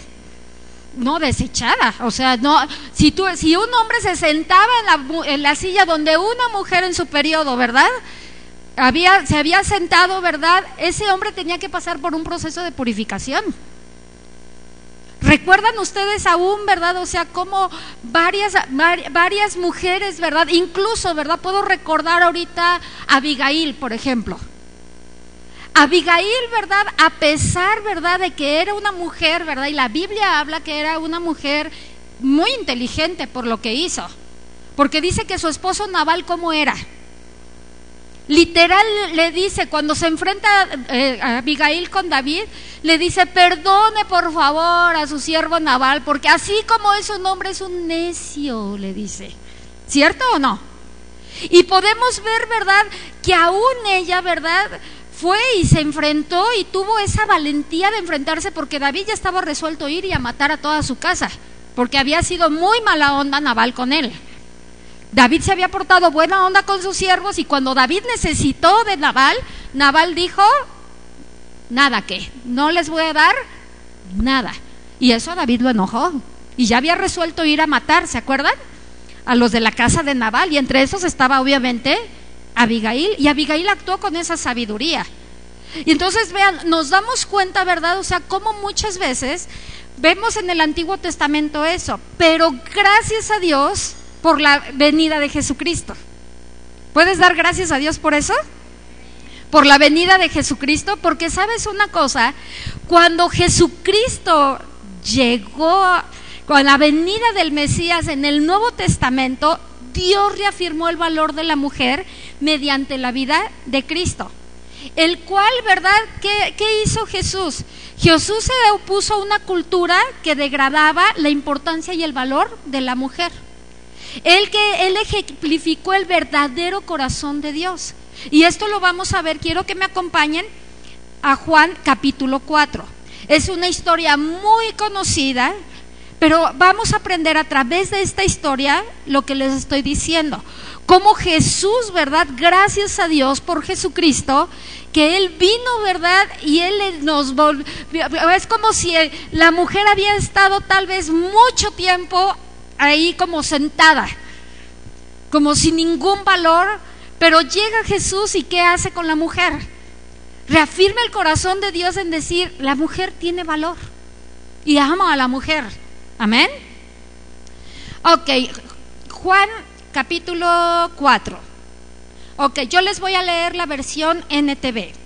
[SPEAKER 1] no desechada, o sea, no si tú si un hombre se sentaba en la, en la silla donde una mujer en su periodo, ¿verdad? Había se había sentado, ¿verdad? Ese hombre tenía que pasar por un proceso de purificación. ¿Recuerdan ustedes aún, verdad? O sea, como varias, varias mujeres, ¿verdad? Incluso, ¿verdad? Puedo recordar ahorita a Abigail, por ejemplo. Abigail, ¿verdad? A pesar, ¿verdad? De que era una mujer, ¿verdad? Y la Biblia habla que era una mujer muy inteligente por lo que hizo. Porque dice que su esposo Naval, ¿cómo era? Literal le dice, cuando se enfrenta eh, a Abigail con David, le dice, perdone por favor a su siervo Naval, porque así como es un hombre, es un necio, le dice. ¿Cierto o no? Y podemos ver, ¿verdad? Que aún ella, ¿verdad? fue y se enfrentó y tuvo esa valentía de enfrentarse porque David ya estaba resuelto a ir y a matar a toda su casa, porque había sido muy mala onda Naval con él. David se había portado buena onda con sus siervos y cuando David necesitó de Naval, Naval dijo, nada que, no les voy a dar nada. Y eso a David lo enojó. Y ya había resuelto ir a matar, ¿se acuerdan? A los de la casa de Naval. Y entre esos estaba obviamente Abigail y Abigail actuó con esa sabiduría. Y entonces vean, nos damos cuenta, ¿verdad? O sea, cómo muchas veces vemos en el Antiguo Testamento eso, pero gracias a Dios por la venida de Jesucristo. ¿Puedes dar gracias a Dios por eso? Por la venida de Jesucristo, porque sabes una cosa, cuando Jesucristo llegó con la venida del Mesías en el Nuevo Testamento, Dios reafirmó el valor de la mujer mediante la vida de Cristo. El cual, ¿verdad? ¿Qué, hizo Jesús? Jesús se opuso a una cultura que degradaba la importancia y el valor de la mujer. Él que él ejemplificó el verdadero corazón de Dios. Y esto lo vamos a ver, quiero que me acompañen a Juan capítulo 4. Es una historia muy conocida, pero vamos a aprender a través de esta historia lo que les estoy diciendo. Cómo Jesús, ¿verdad? Gracias a Dios por Jesucristo, que Él vino, ¿verdad? Y Él nos volvió. Es como si la mujer había estado tal vez mucho tiempo ahí como sentada, como sin ningún valor, pero llega Jesús y ¿qué hace con la mujer? Reafirma el corazón de Dios en decir, la mujer tiene valor y ama a la mujer. Amén. Ok, Juan capítulo 4. Ok, yo les voy a leer la versión NTV.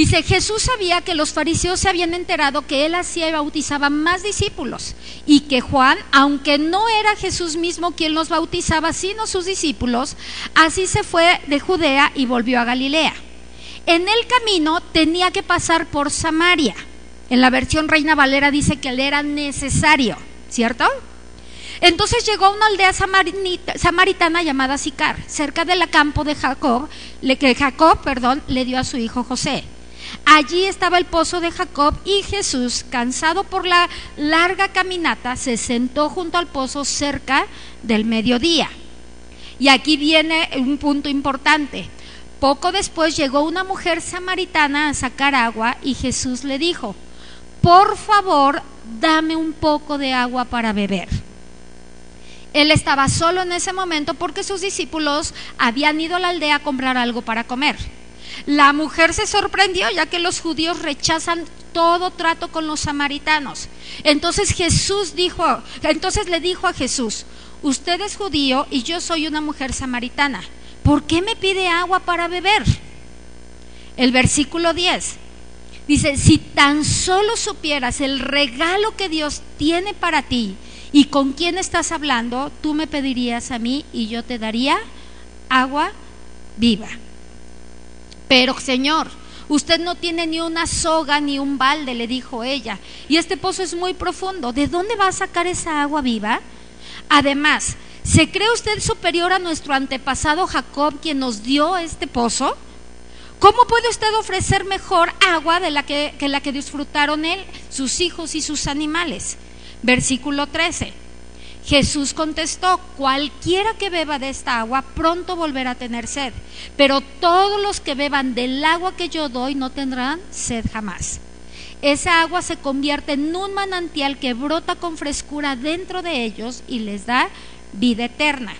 [SPEAKER 1] Dice, Jesús sabía que los fariseos se habían enterado que él hacía y bautizaba más discípulos y que Juan, aunque no era Jesús mismo quien los bautizaba, sino sus discípulos, así se fue de Judea y volvió a Galilea. En el camino tenía que pasar por Samaria. En la versión Reina Valera dice que le era necesario, ¿cierto? Entonces llegó a una aldea samaritana llamada Sicar, cerca del campo de Jacob, que Jacob, perdón, le dio a su hijo José. Allí estaba el pozo de Jacob y Jesús, cansado por la larga caminata, se sentó junto al pozo cerca del mediodía. Y aquí viene un punto importante. Poco después llegó una mujer samaritana a sacar agua y Jesús le dijo, por favor, dame un poco de agua para beber. Él estaba solo en ese momento porque sus discípulos habían ido a la aldea a comprar algo para comer. La mujer se sorprendió ya que los judíos rechazan todo trato con los samaritanos. Entonces Jesús dijo, entonces le dijo a Jesús, usted es judío y yo soy una mujer samaritana. ¿Por qué me pide agua para beber? El versículo 10 dice, si tan solo supieras el regalo que Dios tiene para ti y con quién estás hablando, tú me pedirías a mí y yo te daría agua viva. Pero Señor, usted no tiene ni una soga ni un balde, le dijo ella, y este pozo es muy profundo. ¿De dónde va a sacar esa agua viva? Además, ¿se cree usted superior a nuestro antepasado Jacob, quien nos dio este pozo? ¿Cómo puede usted ofrecer mejor agua de la que, que la que disfrutaron él, sus hijos y sus animales? Versículo 13. Jesús contestó, cualquiera que beba de esta agua pronto volverá a tener sed, pero todos los que beban del agua que yo doy no tendrán sed jamás. Esa agua se convierte en un manantial que brota con frescura dentro de ellos y les da vida eterna.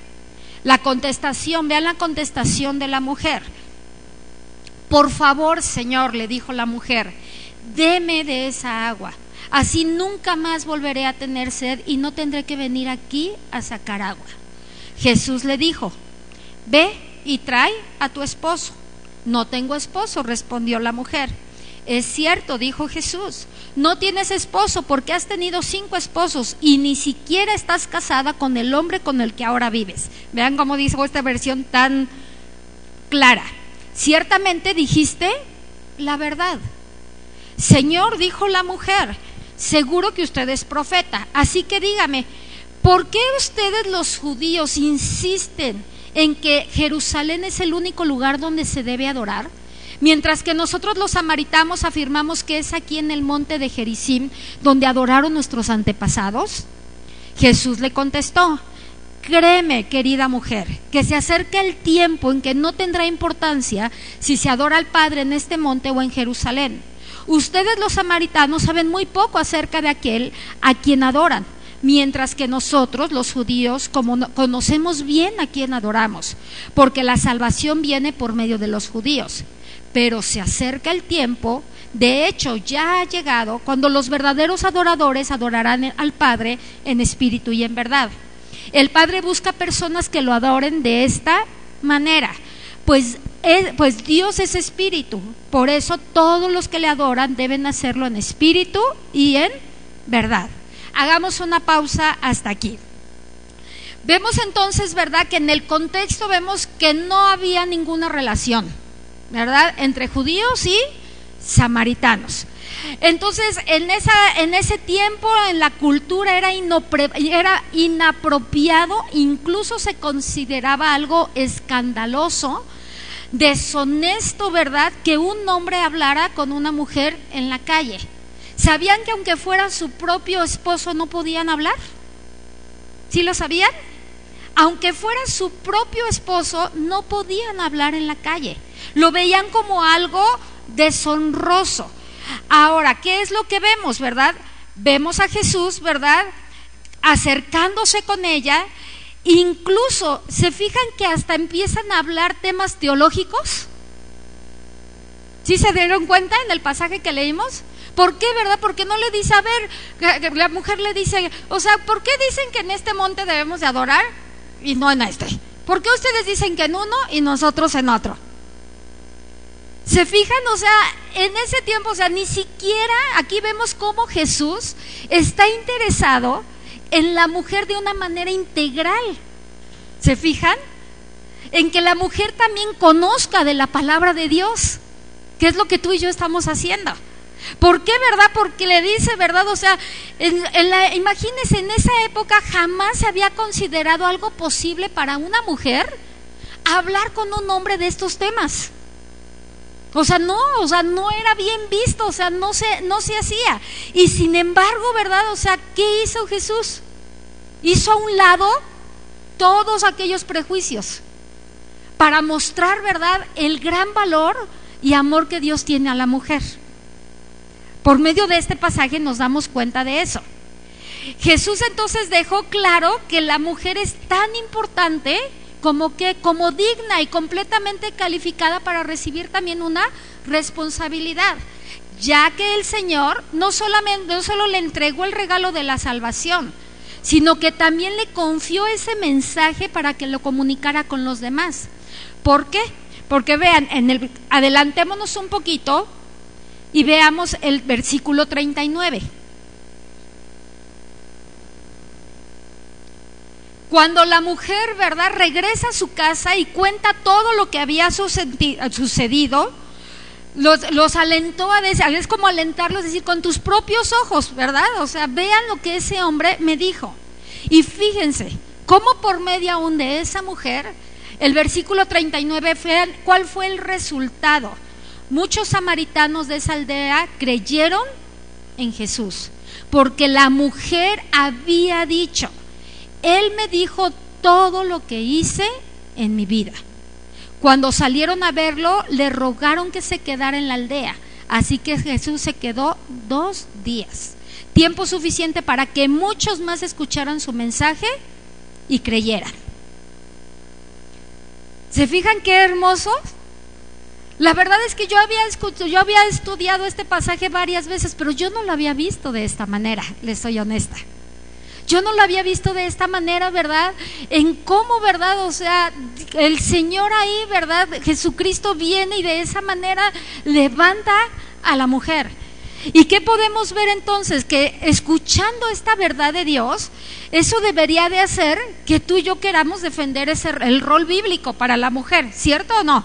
[SPEAKER 1] La contestación, vean la contestación de la mujer. Por favor, Señor, le dijo la mujer, deme de esa agua Así nunca más volveré a tener sed y no tendré que venir aquí a sacar agua. Jesús le dijo, ve y trae a tu esposo. No tengo esposo, respondió la mujer. Es cierto, dijo Jesús, no tienes esposo porque has tenido cinco esposos y ni siquiera estás casada con el hombre con el que ahora vives. Vean cómo dice esta versión tan clara. Ciertamente dijiste la verdad. Señor, dijo la mujer, seguro que usted es profeta. Así que dígame, ¿por qué ustedes los judíos insisten en que Jerusalén es el único lugar donde se debe adorar? Mientras que nosotros los samaritanos afirmamos que es aquí en el monte de Jericim donde adoraron nuestros antepasados. Jesús le contestó, créeme, querida mujer, que se acerca el tiempo en que no tendrá importancia si se adora al Padre en este monte o en Jerusalén. Ustedes los samaritanos saben muy poco acerca de aquel a quien adoran, mientras que nosotros los judíos como conocemos bien a quien adoramos, porque la salvación viene por medio de los judíos. Pero se acerca el tiempo, de hecho ya ha llegado, cuando los verdaderos adoradores adorarán al Padre en espíritu y en verdad. El Padre busca personas que lo adoren de esta manera, pues pues Dios es espíritu, por eso todos los que le adoran deben hacerlo en espíritu y en verdad. Hagamos una pausa hasta aquí. Vemos entonces, ¿verdad? Que en el contexto vemos que no había ninguna relación, ¿verdad? Entre judíos y samaritanos. Entonces, en, ese tiempo, en la cultura era inapropiado, incluso se consideraba algo escandaloso deshonesto, ¿verdad?, que un hombre hablara con una mujer en la calle. ¿Sabían que aunque fuera su propio esposo no podían hablar? ¿Sí lo sabían? Aunque fuera su propio esposo, no podían hablar en la calle. Lo veían como algo deshonroso. Ahora, ¿qué es lo que vemos, verdad? Vemos a Jesús, ¿verdad? Acercándose con ella. Incluso, ¿se fijan que hasta empiezan a hablar temas teológicos? ¿Sí se dieron cuenta en el pasaje que leímos? ¿Por qué, verdad? Porque no le dice, a ver, la mujer le dice, o sea, ¿por qué dicen que en este monte debemos de adorar y no en este? ¿Por qué ustedes dicen que en uno y nosotros en otro? ¿Se fijan? O sea, en ese tiempo, o sea, ni siquiera aquí vemos cómo Jesús está interesado en la mujer de una manera integral. ¿Se fijan? En que la mujer también conozca de la palabra de Dios, que es lo que tú y yo estamos haciendo. ¿Por qué, verdad? Porque le dice, ¿verdad? O sea, en, la, imagínense, en esa época jamás se había considerado algo posible para una mujer hablar con un hombre de estos temas. O sea, no, o sea, no era bien visto, o sea, no se, no se hacía. Y sin embargo, ¿verdad? O sea, ¿qué hizo Jesús? Hizo a un lado todos aquellos prejuicios para mostrar, ¿verdad?, el gran valor y amor que Dios tiene a la mujer. Por medio de este pasaje nos damos cuenta de eso. Jesús entonces dejó claro que la mujer es tan importante como que como digna y completamente calificada para recibir también una responsabilidad, ya que el Señor no solamente no solo le entregó el regalo de la salvación, sino que también le confió ese mensaje para que lo comunicara con los demás. ¿Por qué? Porque vean, en el adelantémonos un poquito y veamos el versículo 39. Cuando la mujer, ¿verdad?, regresa a su casa y cuenta todo lo que había sucedido, los, alentó a decir, es como alentarlos, decir, con tus propios ojos, ¿verdad? O sea, vean lo que ese hombre me dijo. Y fíjense, cómo por medio aún de esa mujer, el versículo 39, ¿cuál fue el resultado? Muchos samaritanos de esa aldea creyeron en Jesús, porque la mujer había dicho, él me dijo todo lo que hice en mi vida. Cuando salieron a verlo, le rogaron que se quedara en la aldea. Así que Jesús se quedó dos días. Tiempo suficiente para que muchos más escucharan su mensaje y creyeran. ¿Se fijan qué hermoso? La verdad es que yo había, yo había estudiado este pasaje varias veces, pero yo no lo había visto de esta manera, les soy honesta. Yo no lo había visto de esta manera, ¿verdad? En cómo, ¿verdad? O sea, el Señor ahí, ¿verdad? Jesucristo viene y de esa manera levanta a la mujer. ¿Y qué podemos ver entonces? Que escuchando esta verdad de Dios, eso debería de hacer que tú y yo queramos defender ese, el rol bíblico para la mujer, ¿cierto o no?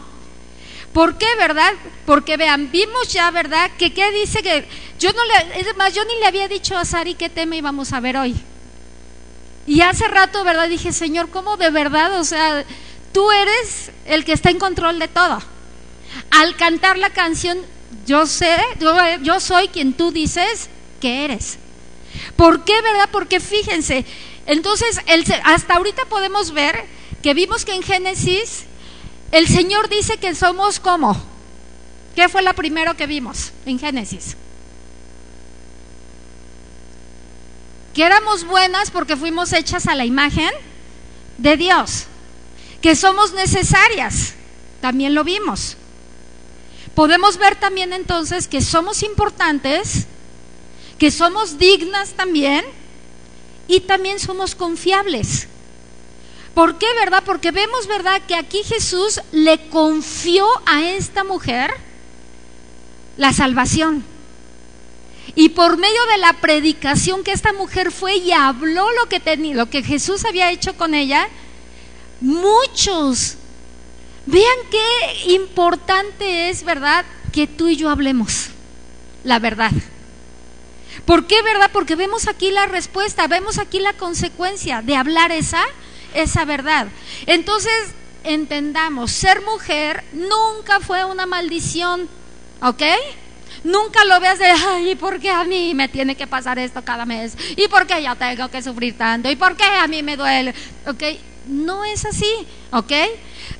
[SPEAKER 1] ¿Por qué, verdad? Porque vean, vimos ya, ¿verdad? Que qué dice que yo no le, es más, yo ni le había dicho a Sari qué tema íbamos a ver hoy. Y hace rato, ¿verdad? Dije, Señor, ¿cómo de verdad? O sea, tú eres el que está en control de todo. Al cantar la canción, yo sé, yo, soy quien tú dices que eres. ¿Por qué, verdad? Porque fíjense, entonces hasta ahorita podemos ver que vimos que en Génesis el Señor dice que somos como. ¿Qué fue lo primero que vimos en Génesis? Que éramos buenas porque fuimos hechas a la imagen de Dios, que somos necesarias, también lo vimos. Podemos ver también entonces que somos importantes, que somos dignas también y también somos confiables. ¿Por qué, verdad? Porque vemos, verdad, que aquí Jesús le confió a esta mujer la salvación. Y por medio de la predicación que esta mujer fue y habló lo que, tenía, lo que Jesús había hecho con ella, muchos, vean qué importante es, ¿verdad? Que tú y yo hablemos la verdad. ¿Por qué, verdad? Porque vemos aquí la respuesta, vemos aquí la consecuencia de hablar esa, esa verdad. Entonces, entendamos, ser mujer nunca fue una maldición, ¿ok? Nunca lo veas de, ay, ¿por qué a mí me tiene que pasar esto cada mes? ¿Y por qué yo tengo que sufrir tanto? ¿Y por qué a mí me duele? ¿Ok? No es así, ¿ok?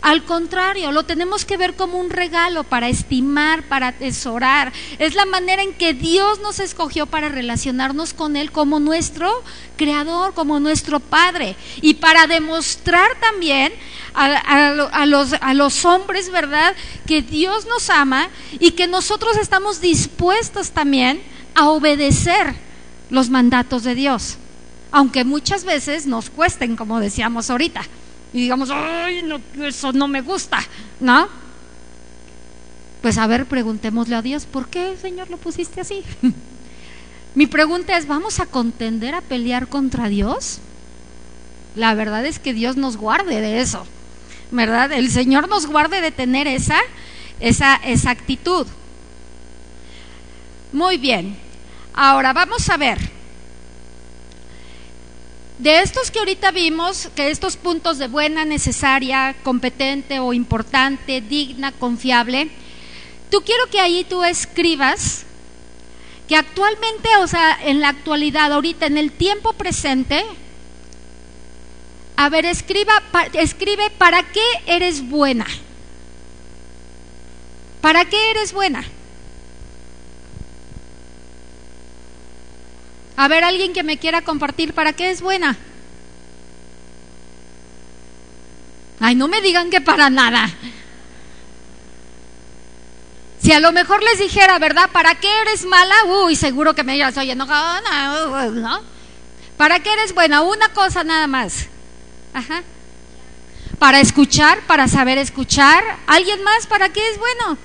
[SPEAKER 1] Al contrario, lo tenemos que ver como un regalo para estimar, para atesorar. Es la manera en que Dios nos escogió para relacionarnos con Él como nuestro creador, como nuestro Padre. Y para demostrar también a, a los hombres, ¿verdad? Que Dios nos ama y que nosotros estamos dispuestos también a obedecer los mandatos de Dios. Aunque muchas veces nos cuesten, como decíamos ahorita y digamos, ay, eso no me gusta, ¿no? Pues a ver, preguntémosle a Dios, ¿por qué, Señor, lo pusiste así? Mi pregunta es, ¿vamos a contender a pelear contra Dios? La verdad es que Dios nos guarde de eso, ¿verdad? El Señor nos guarde de tener esa, esa, esa actitud. Muy bien, ahora vamos a ver. De estos que ahorita vimos, que estos puntos de buena, necesaria, competente o importante, digna, confiable, tú quiero que ahí tú escribas que actualmente, o sea, en la actualidad, ahorita, en el tiempo presente, a ver, escriba, escribe para qué eres buena. ¿Para qué eres buena? A ver, alguien que me quiera compartir, ¿para qué es buena? Ay, no me digan que para nada. Si a lo mejor les dijera, ¿verdad? ¿Para qué eres mala? Uy, seguro que me digas, oye, no, ¿no? ¿Para qué eres buena? Una cosa nada más. Ajá. Para escuchar, para saber escuchar. ¿Alguien más para qué es bueno?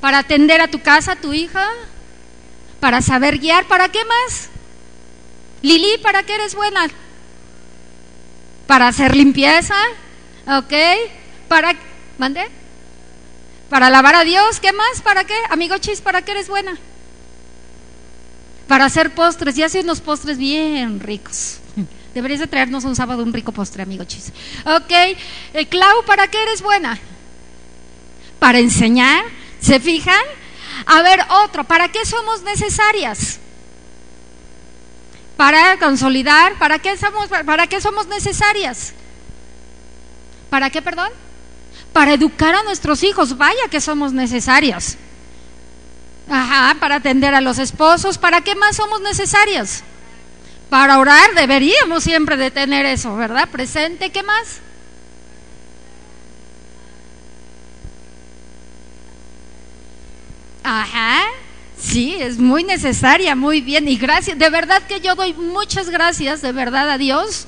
[SPEAKER 1] Para atender a tu casa, a tu hija para saber guiar. ¿Para qué más? Lili, ¿para qué eres buena? Para hacer limpieza, ¿ok? Para, ¿mande? Para alabar a Dios, ¿qué más? ¿Para qué? Amigo Chis, ¿para qué eres buena? Para hacer postres, y hace unos postres bien ricos. Deberías de traernos un sábado un rico postre, amigo Chis. Ok, eh, Clau, ¿para qué eres buena? Para enseñar, ¿se fijan? A ver, otro, ¿para qué somos necesarias? Para consolidar, ¿para qué somos, para qué somos necesarias? ¿Para qué, perdón? Para educar a nuestros hijos, vaya que somos necesarias. Ajá, para atender a los esposos, ¿para qué más somos necesarias? Para orar, deberíamos siempre de tener eso, ¿verdad? Presente, ¿qué más? Ajá. Sí, es muy necesaria, muy bien. Y gracias, de verdad que yo doy muchas gracias, de verdad, a Dios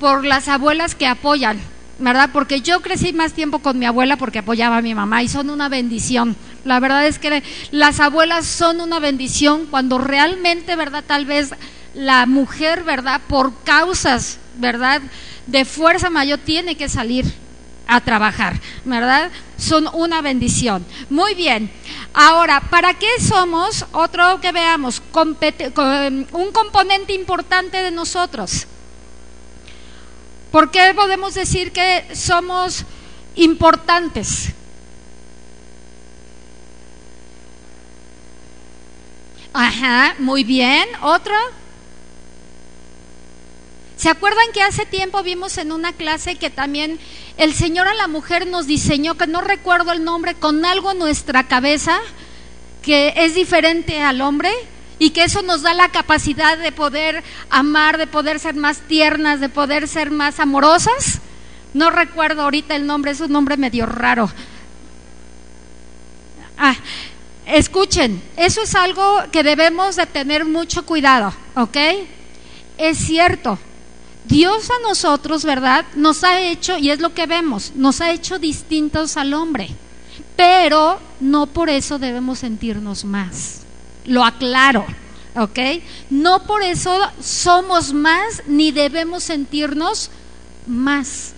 [SPEAKER 1] por las abuelas que apoyan, ¿verdad? Porque yo crecí más tiempo con mi abuela porque apoyaba a mi mamá y son una bendición. La verdad es que las abuelas son una bendición cuando realmente, ¿verdad? Tal vez la mujer, ¿verdad? Por causas, ¿verdad? De fuerza mayor tiene que salir a trabajar, ¿verdad? Son una bendición. Muy bien. Ahora, ¿para qué somos? Otro que veamos, un componente importante de nosotros. ¿Por qué podemos decir que somos importantes? Ajá, muy bien. ¿Otro? ¿Se acuerdan que hace tiempo vimos en una clase que también el Señor a la mujer nos diseñó, que no recuerdo el nombre, con algo en nuestra cabeza que es diferente al hombre? y que eso nos da la capacidad de poder amar, de poder ser más tiernas, de poder ser más amorosas. No recuerdo ahorita el nombre, es un nombre medio raro. Ah, escuchen, eso es algo que debemos de tener mucho cuidado, ¿ok? Es cierto, Dios a nosotros, ¿verdad? Nos ha hecho, y es lo que vemos, nos ha hecho distintos al hombre, pero no por eso debemos sentirnos más. Lo aclaro, ¿ok? No por eso somos más ni debemos sentirnos más.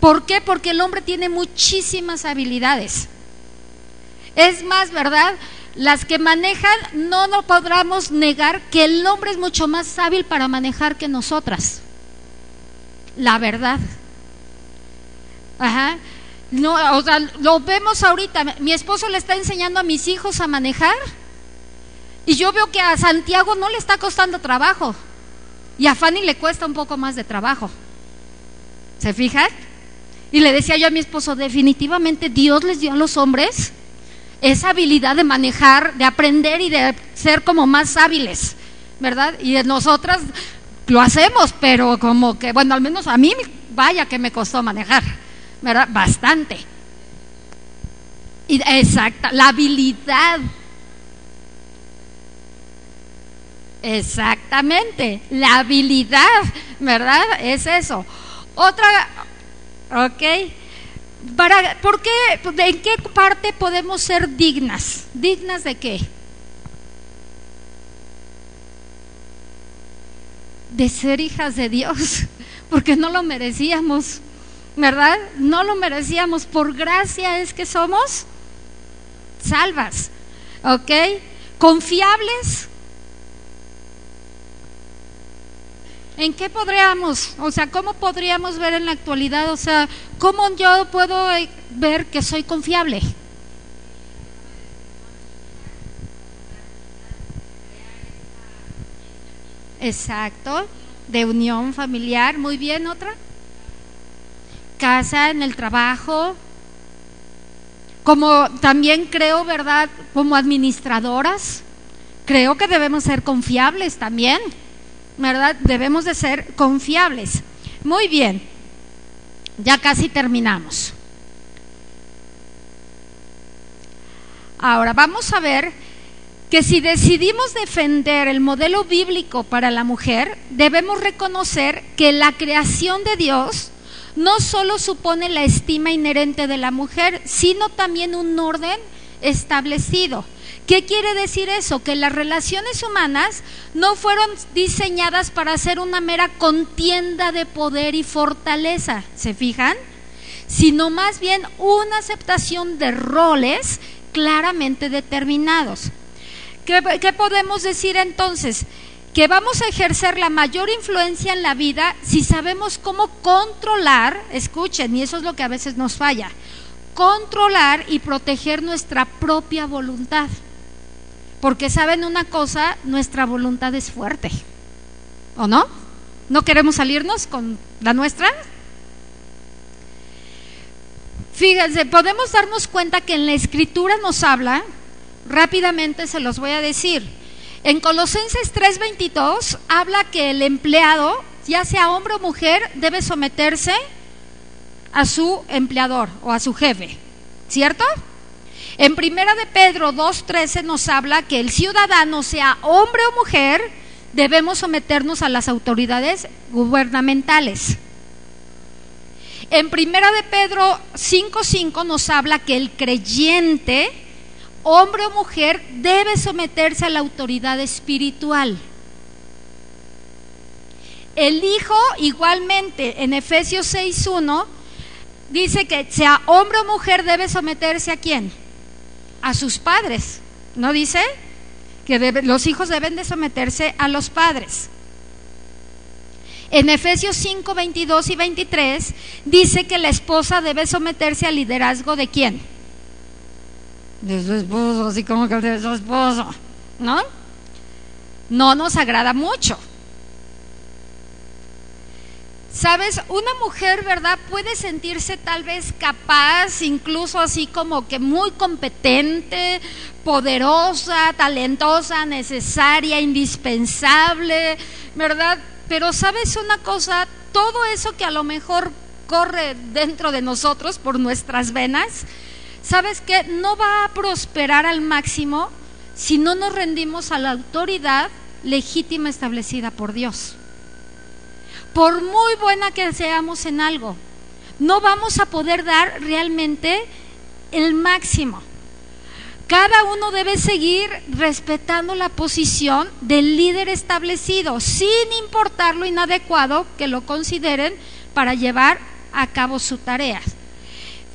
[SPEAKER 1] ¿Por qué? Porque el hombre tiene muchísimas habilidades. Es más, ¿verdad? Las que manejan, no nos podremos negar que el hombre es mucho más hábil para manejar que nosotras la verdad. Ajá. No, o sea, lo vemos ahorita. Mi esposo le está enseñando a mis hijos a manejar. Y yo veo que a Santiago no le está costando trabajo. Y a Fanny le cuesta un poco más de trabajo. ¿Se fijan? Y le decía yo a mi esposo, definitivamente Dios les dio a los hombres esa habilidad de manejar, de aprender y de ser como más hábiles, ¿verdad? Y de nosotras lo hacemos, pero como que, bueno, al menos a mí, vaya que me costó manejar, ¿verdad? Bastante. Y exacta, la habilidad. Exactamente, la habilidad, ¿verdad? Es eso. Otra, ok. Para, ¿Por qué? ¿En qué parte podemos ser dignas? ¿Dignas de qué? De ser hijas de Dios, porque no lo merecíamos, ¿verdad? No lo merecíamos. Por gracia es que somos salvas, ¿ok? Confiables, ¿En qué podríamos, o sea, cómo podríamos ver en la actualidad, o sea, cómo yo puedo eh, ver que soy confiable? Exacto, de unión familiar, muy bien, otra. Casa, en el trabajo, como también creo, ¿verdad? Como administradoras, creo que debemos ser confiables también. ¿verdad? Debemos de ser confiables. Muy bien, ya casi terminamos. Ahora vamos a ver que si decidimos defender el modelo bíblico para la mujer, debemos reconocer que la creación de Dios no solo supone la estima inherente de la mujer, sino también un orden establecido. ¿Qué quiere decir eso? Que las relaciones humanas no fueron diseñadas para ser una mera contienda de poder y fortaleza, ¿se fijan? Sino más bien una aceptación de roles claramente determinados. ¿Qué, podemos decir entonces? Que vamos a ejercer la mayor influencia en la vida si sabemos cómo controlar, escuchen, y eso es lo que a veces nos falla, controlar y proteger nuestra propia voluntad. Porque saben una cosa, nuestra voluntad es fuerte. ¿O no? ¿No queremos salirnos con la nuestra? Fíjense, podemos darnos cuenta que en la escritura nos habla, rápidamente se los voy a decir. En Colosenses 3:22 habla que el empleado, ya sea hombre o mujer, debe someterse a su empleador o a su jefe, ¿cierto? En primera de Pedro 2.13 nos habla que el ciudadano, sea hombre o mujer, debemos someternos a las autoridades gubernamentales. En primera de Pedro 5.5 nos habla que el creyente, hombre o mujer, debe someterse a la autoridad espiritual. El hijo igualmente en Efesios 6.1 dice que sea hombre o mujer debe someterse a quién? a sus padres. ¿No dice? Que los hijos deben de someterse a los padres. En Efesios 5, 22 y 23 dice que la esposa debe someterse al liderazgo de quién? De su esposo, así como que de su esposo, ¿no? No nos agrada mucho. Sabes, una mujer, ¿verdad? Puede sentirse tal vez capaz, incluso así como que muy competente, poderosa, talentosa, necesaria, indispensable, ¿verdad? Pero sabes una cosa, todo eso que a lo mejor corre dentro de nosotros por nuestras venas, ¿sabes que No va a prosperar al máximo si no nos rendimos a la autoridad legítima establecida por Dios por muy buena que seamos en algo, no vamos a poder dar realmente el máximo. Cada uno debe seguir respetando la posición del líder establecido, sin importar lo inadecuado que lo consideren para llevar a cabo su tarea.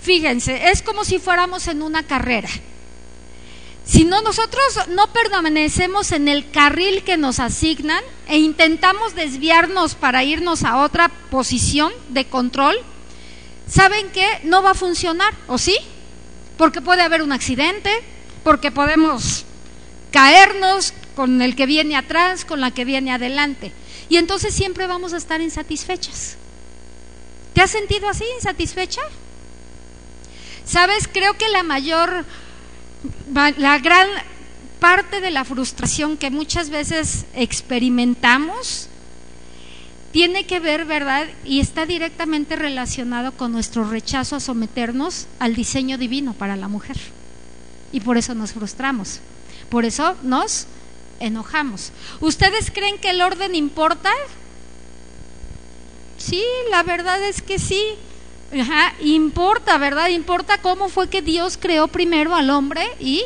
[SPEAKER 1] Fíjense, es como si fuéramos en una carrera. Si no, nosotros no permanecemos en el carril que nos asignan e intentamos desviarnos para irnos a otra posición de control, ¿saben qué? No va a funcionar, ¿o sí? Porque puede haber un accidente, porque podemos caernos con el que viene atrás, con la que viene adelante. Y entonces siempre vamos a estar insatisfechas. ¿Te has sentido así, insatisfecha? Sabes, creo que la mayor, la gran parte de la frustración que muchas veces experimentamos tiene que ver, ¿verdad? Y está directamente relacionado con nuestro rechazo a someternos al diseño divino para la mujer. Y por eso nos frustramos. Por eso nos enojamos. ¿Ustedes creen que el orden importa? Sí, la verdad es que sí. Importa, ¿verdad? Importa cómo fue que Dios creó primero al hombre y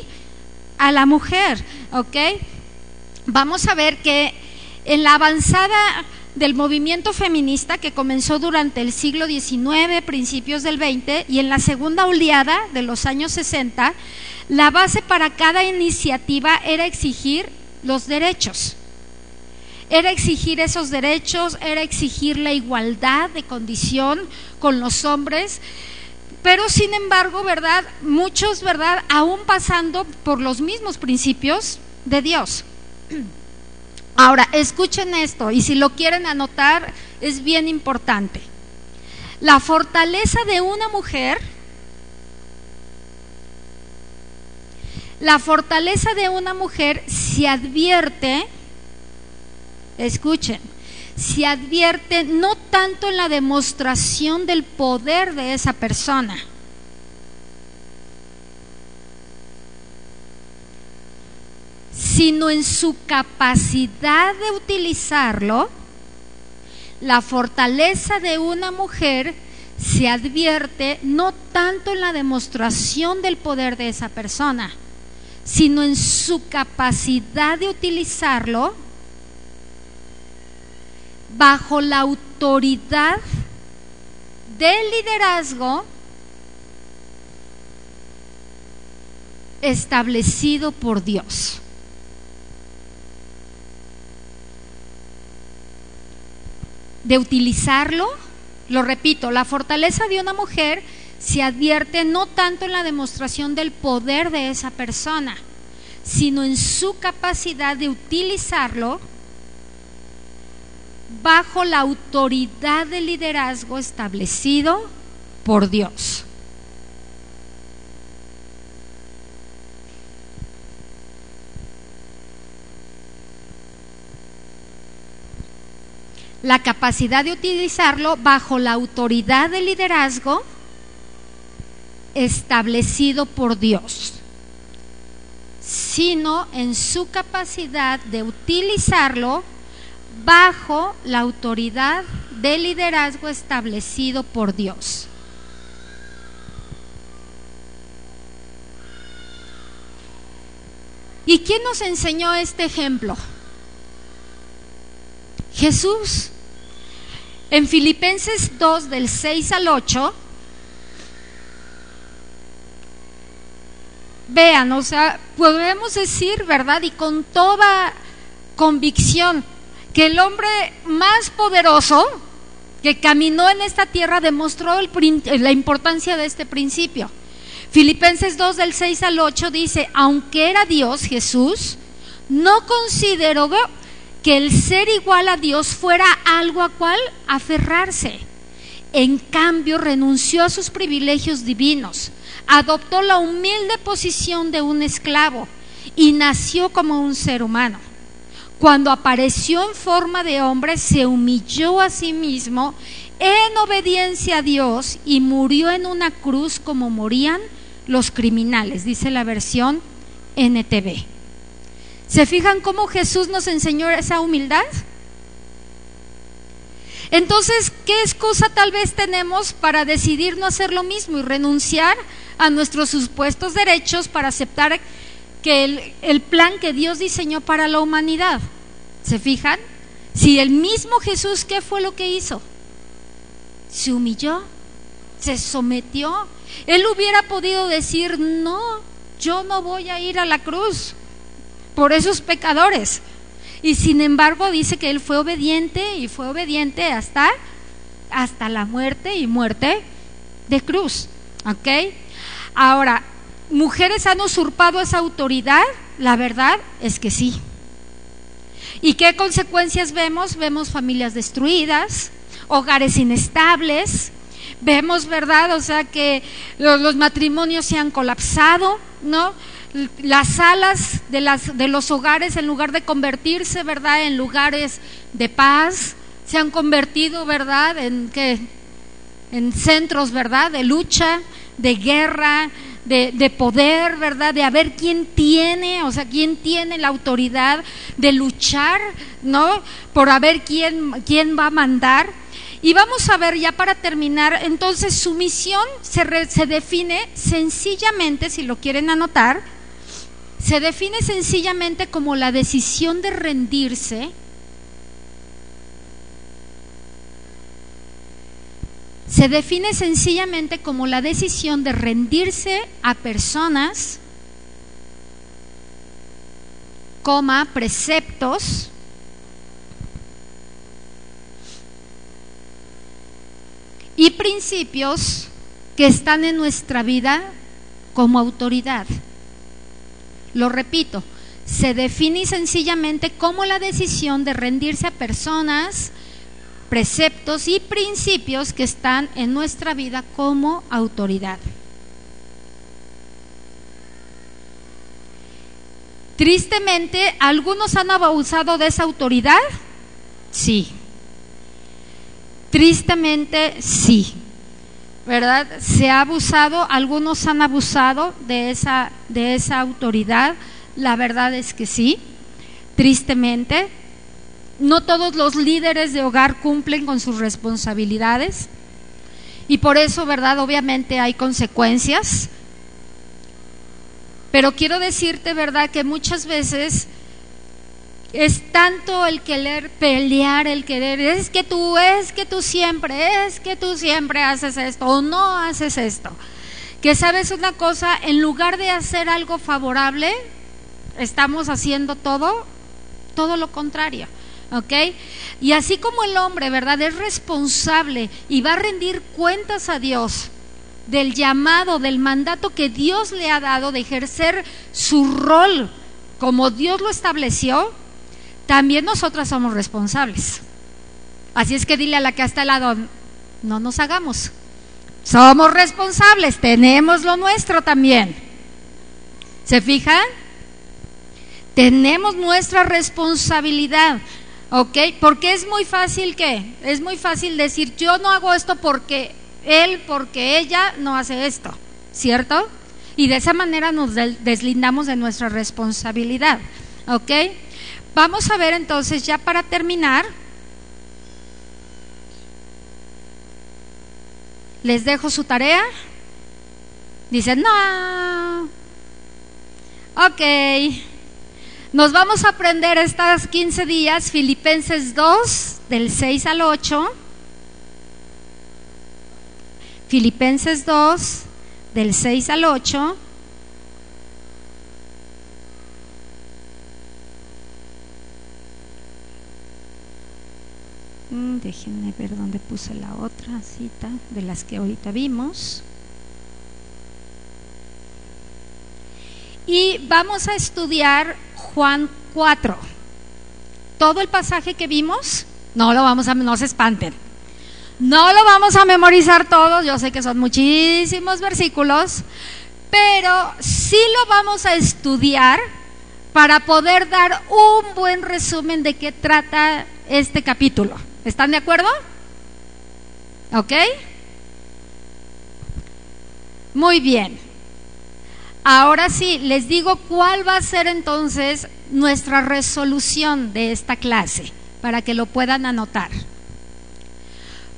[SPEAKER 1] a la mujer, ¿ok? Vamos a ver que en la avanzada del movimiento feminista que comenzó durante el siglo XIX, principios del XX, y en la segunda oleada de los años 60, la base para cada iniciativa era exigir los derechos. Era exigir esos derechos, era exigir la igualdad de condición con los hombres, pero sin embargo, ¿verdad? Muchos, ¿verdad? Aún pasando por los mismos principios de Dios. Ahora, escuchen esto y si lo quieren anotar, es bien importante. La fortaleza de una mujer, la fortaleza de una mujer se advierte, escuchen, se advierte no tanto en la demostración del poder de esa persona, sino en su capacidad de utilizarlo, la fortaleza de una mujer se advierte no tanto en la demostración del poder de esa persona, sino en su capacidad de utilizarlo bajo la autoridad del liderazgo establecido por Dios. De utilizarlo, lo repito, la fortaleza de una mujer se advierte no tanto en la demostración del poder de esa persona, sino en su capacidad de utilizarlo bajo la autoridad del liderazgo establecido por Dios. La capacidad de utilizarlo bajo la autoridad del liderazgo establecido por Dios, sino en su capacidad de utilizarlo bajo la autoridad del liderazgo establecido por Dios. ¿Y quién nos enseñó este ejemplo? Jesús. En Filipenses 2 del 6 al 8, vean, o sea, podemos decir, ¿verdad? Y con toda convicción, que el hombre más poderoso que caminó en esta tierra demostró la importancia de este principio. Filipenses 2 del 6 al 8 dice, aunque era Dios Jesús, no consideró que el ser igual a Dios fuera algo a cual aferrarse. En cambio, renunció a sus privilegios divinos, adoptó la humilde posición de un esclavo y nació como un ser humano cuando apareció en forma de hombre, se humilló a sí mismo en obediencia a Dios y murió en una cruz como morían los criminales, dice la versión NTV. ¿Se fijan cómo Jesús nos enseñó esa humildad? Entonces, ¿qué excusa tal vez tenemos para decidir no hacer lo mismo y renunciar a nuestros supuestos derechos para aceptar que el, el plan que Dios diseñó para la humanidad. ¿Se fijan? Si el mismo Jesús, ¿qué fue lo que hizo? Se humilló, se sometió. Él hubiera podido decir, no, yo no voy a ir a la cruz por esos pecadores. Y sin embargo dice que él fue obediente y fue obediente hasta, hasta la muerte y muerte de cruz. ¿Ok? Ahora, ¿mujeres han usurpado esa autoridad? La verdad es que sí. ¿Y qué consecuencias vemos? Vemos familias destruidas, hogares inestables, vemos, ¿verdad? O sea, que los, matrimonios se han colapsado, ¿no? Las salas de, los hogares, en lugar de convertirse, ¿verdad?, en lugares de paz, se han convertido, ¿verdad?, en, que en centros, ¿verdad?, de lucha, de guerra, de, poder, ¿verdad? De a ver quién tiene, o sea, quién tiene la autoridad de luchar, ¿no? Por a ver quién, quién va a mandar. Y vamos a ver ya para terminar, entonces su misión se, se define sencillamente, si lo quieren anotar, se define sencillamente como la decisión de rendirse se define sencillamente como la decisión de rendirse a personas, coma, preceptos, y principios que están en nuestra vida como autoridad. Lo repito, se define sencillamente como la decisión de rendirse a personas, preceptos y principios que están en nuestra vida como autoridad. Tristemente, ¿algunos han abusado de esa autoridad? Sí. Tristemente, sí. ¿Verdad? Se ha abusado, algunos han abusado de esa, de esa autoridad. La verdad es que sí. Tristemente, no todos los líderes de hogar cumplen con sus responsabilidades y por eso, ¿verdad? Obviamente hay consecuencias. Pero quiero decirte, ¿verdad? Que muchas veces es tanto el querer pelear, el querer, es que tú, es que tú siempre, es que tú siempre haces esto o no haces esto. Que sabes una cosa, en lugar de hacer algo favorable, estamos haciendo todo, todo lo contrario. ¿Ok? Y así como el hombre, ¿verdad? Es responsable y va a rendir cuentas a Dios del llamado, del mandato que Dios le ha dado de ejercer su rol como Dios lo estableció, también nosotras somos responsables. Así es que dile a la que está al lado, no nos hagamos. Somos responsables, tenemos lo nuestro también. ¿Se fijan? Tenemos nuestra responsabilidad. ¿Ok? Porque es muy fácil que, es muy fácil decir, yo no hago esto porque él, porque ella no hace esto, ¿cierto? Y de esa manera nos deslindamos de nuestra responsabilidad, ¿ok? Vamos a ver entonces, ya para terminar, les dejo su tarea. Dicen, no. Ok. Nos vamos a aprender estas 15 días Filipenses 2, del 6 al 8. Filipenses 2, del 6 al 8. Mm, déjenme ver dónde puse la otra cita de las que ahorita vimos. Y vamos a estudiar Juan 4. Todo el pasaje que vimos, no lo vamos a, no se espanten. No lo vamos a memorizar todos, yo sé que son muchísimos versículos, pero sí lo vamos a estudiar para poder dar un buen resumen de qué trata este capítulo. ¿Están de acuerdo? ¿Ok? Muy bien. Ahora sí, les digo cuál va a ser entonces nuestra resolución de esta clase, para que lo puedan anotar.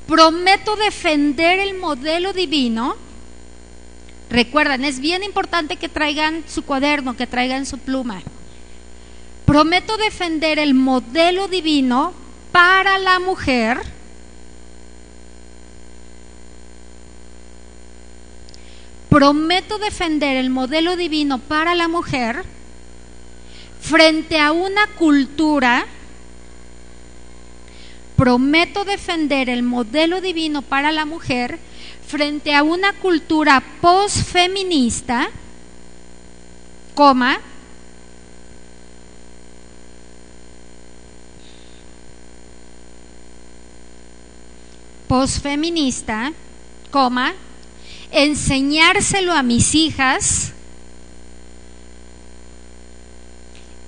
[SPEAKER 1] Prometo defender el modelo divino. Recuerden, es bien importante que traigan su cuaderno, que traigan su pluma. Prometo defender el modelo divino para la mujer prometo defender el modelo divino para la mujer frente a una cultura, prometo defender el modelo divino para la mujer frente a una cultura posfeminista, coma, posfeminista, coma, enseñárselo a mis hijas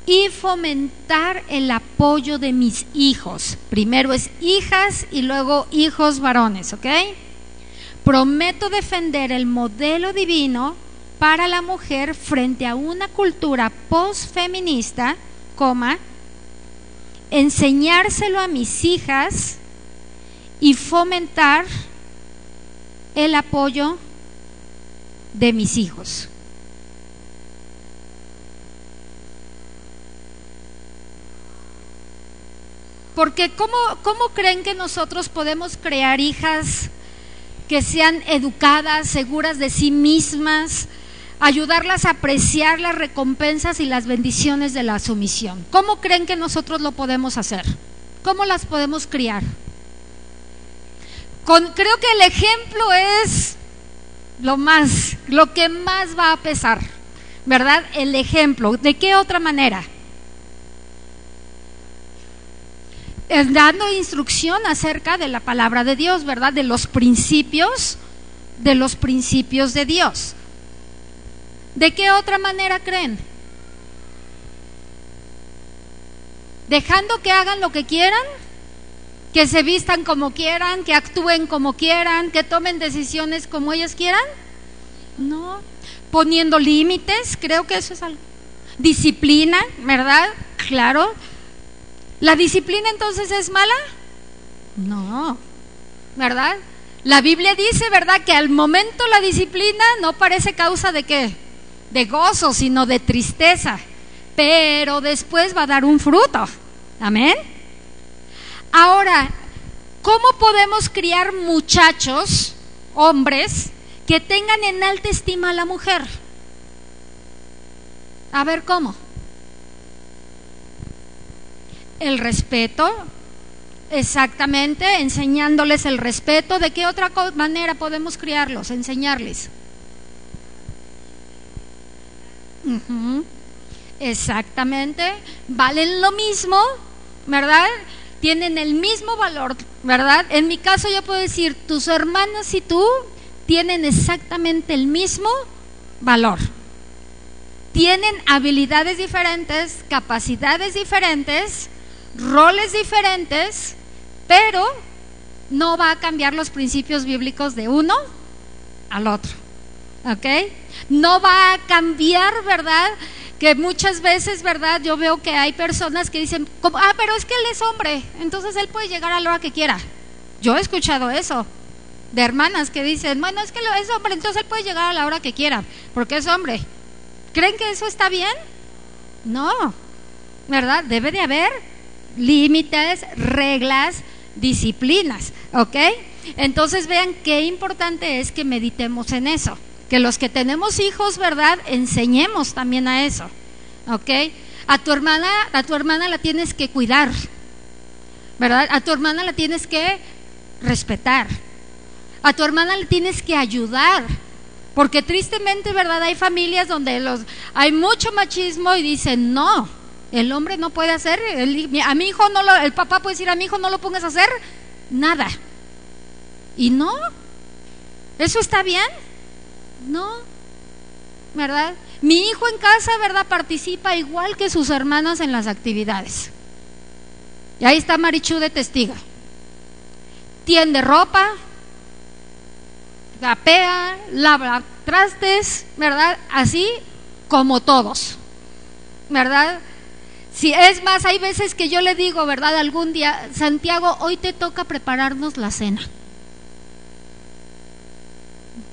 [SPEAKER 1] y fomentar el apoyo de mis hijos. Primero es hijas y luego hijos varones, ¿ok? Prometo defender el modelo divino para la mujer frente a una cultura posfeminista, coma, enseñárselo a mis hijas y fomentar el apoyo de mis hijos. Porque ¿cómo, ¿cómo, creen que nosotros podemos crear hijas que sean educadas, seguras de sí mismas, ayudarlas a apreciar las recompensas y las bendiciones de la sumisión? ¿Cómo creen que nosotros lo podemos hacer? ¿Cómo las podemos criar? creo que el ejemplo es lo más, lo que más va a pesar, ¿verdad? El ejemplo. ¿De qué otra manera? dando instrucción acerca de la palabra de Dios, ¿verdad? De los principios, de los principios de Dios. ¿De qué otra manera creen? Dejando que hagan lo que quieran que se vistan como quieran, que actúen como quieran, que tomen decisiones como ellos quieran? No. Poniendo límites, creo que eso es algo. Disciplina, ¿verdad? Claro. ¿La disciplina entonces es mala? No. ¿Verdad? La Biblia dice, ¿verdad? Que al momento la disciplina no parece causa de qué? De gozo, sino de tristeza. Pero después va a dar un fruto. Amén. Ahora, ¿cómo podemos criar muchachos, hombres, que tengan en alta estima a la mujer? A ver cómo. El respeto, exactamente, enseñándoles el respeto. ¿De qué otra manera podemos criarlos, enseñarles? Exactamente, valen lo mismo, ¿verdad? Tienen el mismo valor, ¿verdad? En mi caso yo puedo decir, tus hermanas y tú tienen exactamente el mismo valor. Tienen habilidades diferentes, capacidades diferentes, roles diferentes, pero no va a cambiar los principios bíblicos de uno al otro. ¿Ok? No va a cambiar, ¿verdad? Que muchas veces, ¿verdad? Yo veo que hay personas que dicen, ah, pero es que él es hombre, entonces él puede llegar a la hora que quiera. Yo he escuchado eso de hermanas que dicen, bueno, es que es hombre, entonces él puede llegar a la hora que quiera, porque es hombre. ¿Creen que eso está bien? No, ¿verdad? Debe de haber límites, reglas, disciplinas, ¿ok? Entonces vean qué importante es que meditemos en eso que los que tenemos hijos, ¿verdad? Enseñemos también a eso. ¿Ok? A tu hermana, a tu hermana la tienes que cuidar. ¿Verdad? A tu hermana la tienes que respetar. A tu hermana le tienes que ayudar. Porque tristemente, ¿verdad? Hay familias donde los hay mucho machismo y dicen, "No, el hombre no puede hacer, a mi hijo no lo, el papá puede decir a mi hijo no lo pongas a hacer nada." Y no. ¿Eso está bien? No, ¿verdad? Mi hijo en casa, ¿verdad? Participa igual que sus hermanas en las actividades. Y ahí está Marichu de testiga. Tiende ropa, gapea, lava trastes, ¿verdad? Así como todos, ¿verdad? Si es más, hay veces que yo le digo, ¿verdad? Algún día, Santiago, hoy te toca prepararnos la cena.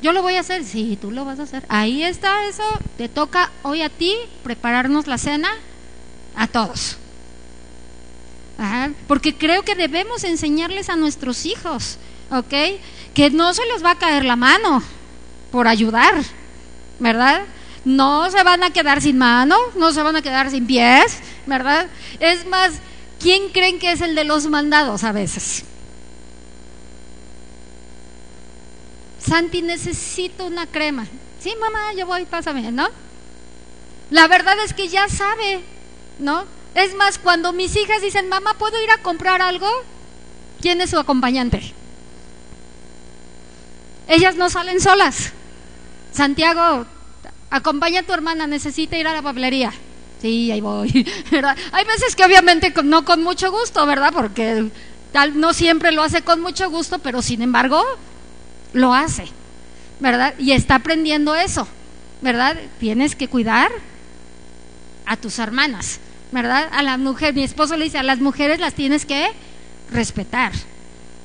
[SPEAKER 1] Yo lo voy a hacer, sí, tú lo vas a hacer. Ahí está eso, te toca hoy a ti prepararnos la cena a todos. porque creo que debemos enseñarles a nuestros hijos, ¿ok? Que no se les va a caer la mano por ayudar, ¿verdad? No se van a quedar sin mano, no se van a quedar sin pies, ¿verdad? Es más, ¿quién creen que es el de los mandados a veces? Santi, necesito una crema. Sí, mamá, yo voy, pásame, ¿no? La verdad es que ya sabe, ¿no? Es más, cuando mis hijas dicen, mamá, ¿puedo ir a comprar algo? ¿Quién es su acompañante? Ellas no salen solas. Santiago, acompaña a tu hermana, necesita ir a la papelería. Sí, ahí voy. Hay veces que obviamente no con mucho gusto, ¿verdad? Porque tal no siempre lo hace con mucho gusto, pero sin embargo lo hace, ¿verdad? Y está aprendiendo eso, ¿verdad? Tienes que cuidar a tus hermanas, ¿verdad? A la mujer, mi esposo le dice, a las mujeres las tienes que respetar,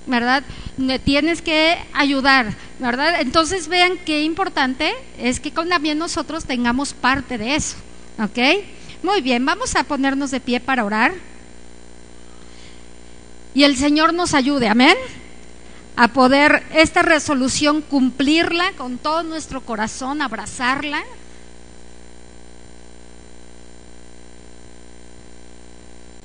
[SPEAKER 1] ¿verdad? Tienes que ayudar, ¿verdad? Entonces vean qué importante es que también nosotros tengamos parte de eso, ¿ok? Muy bien, vamos a ponernos de pie para orar. Y el Señor nos ayude, amén, a poder esta resolución cumplirla con todo nuestro corazón, abrazarla,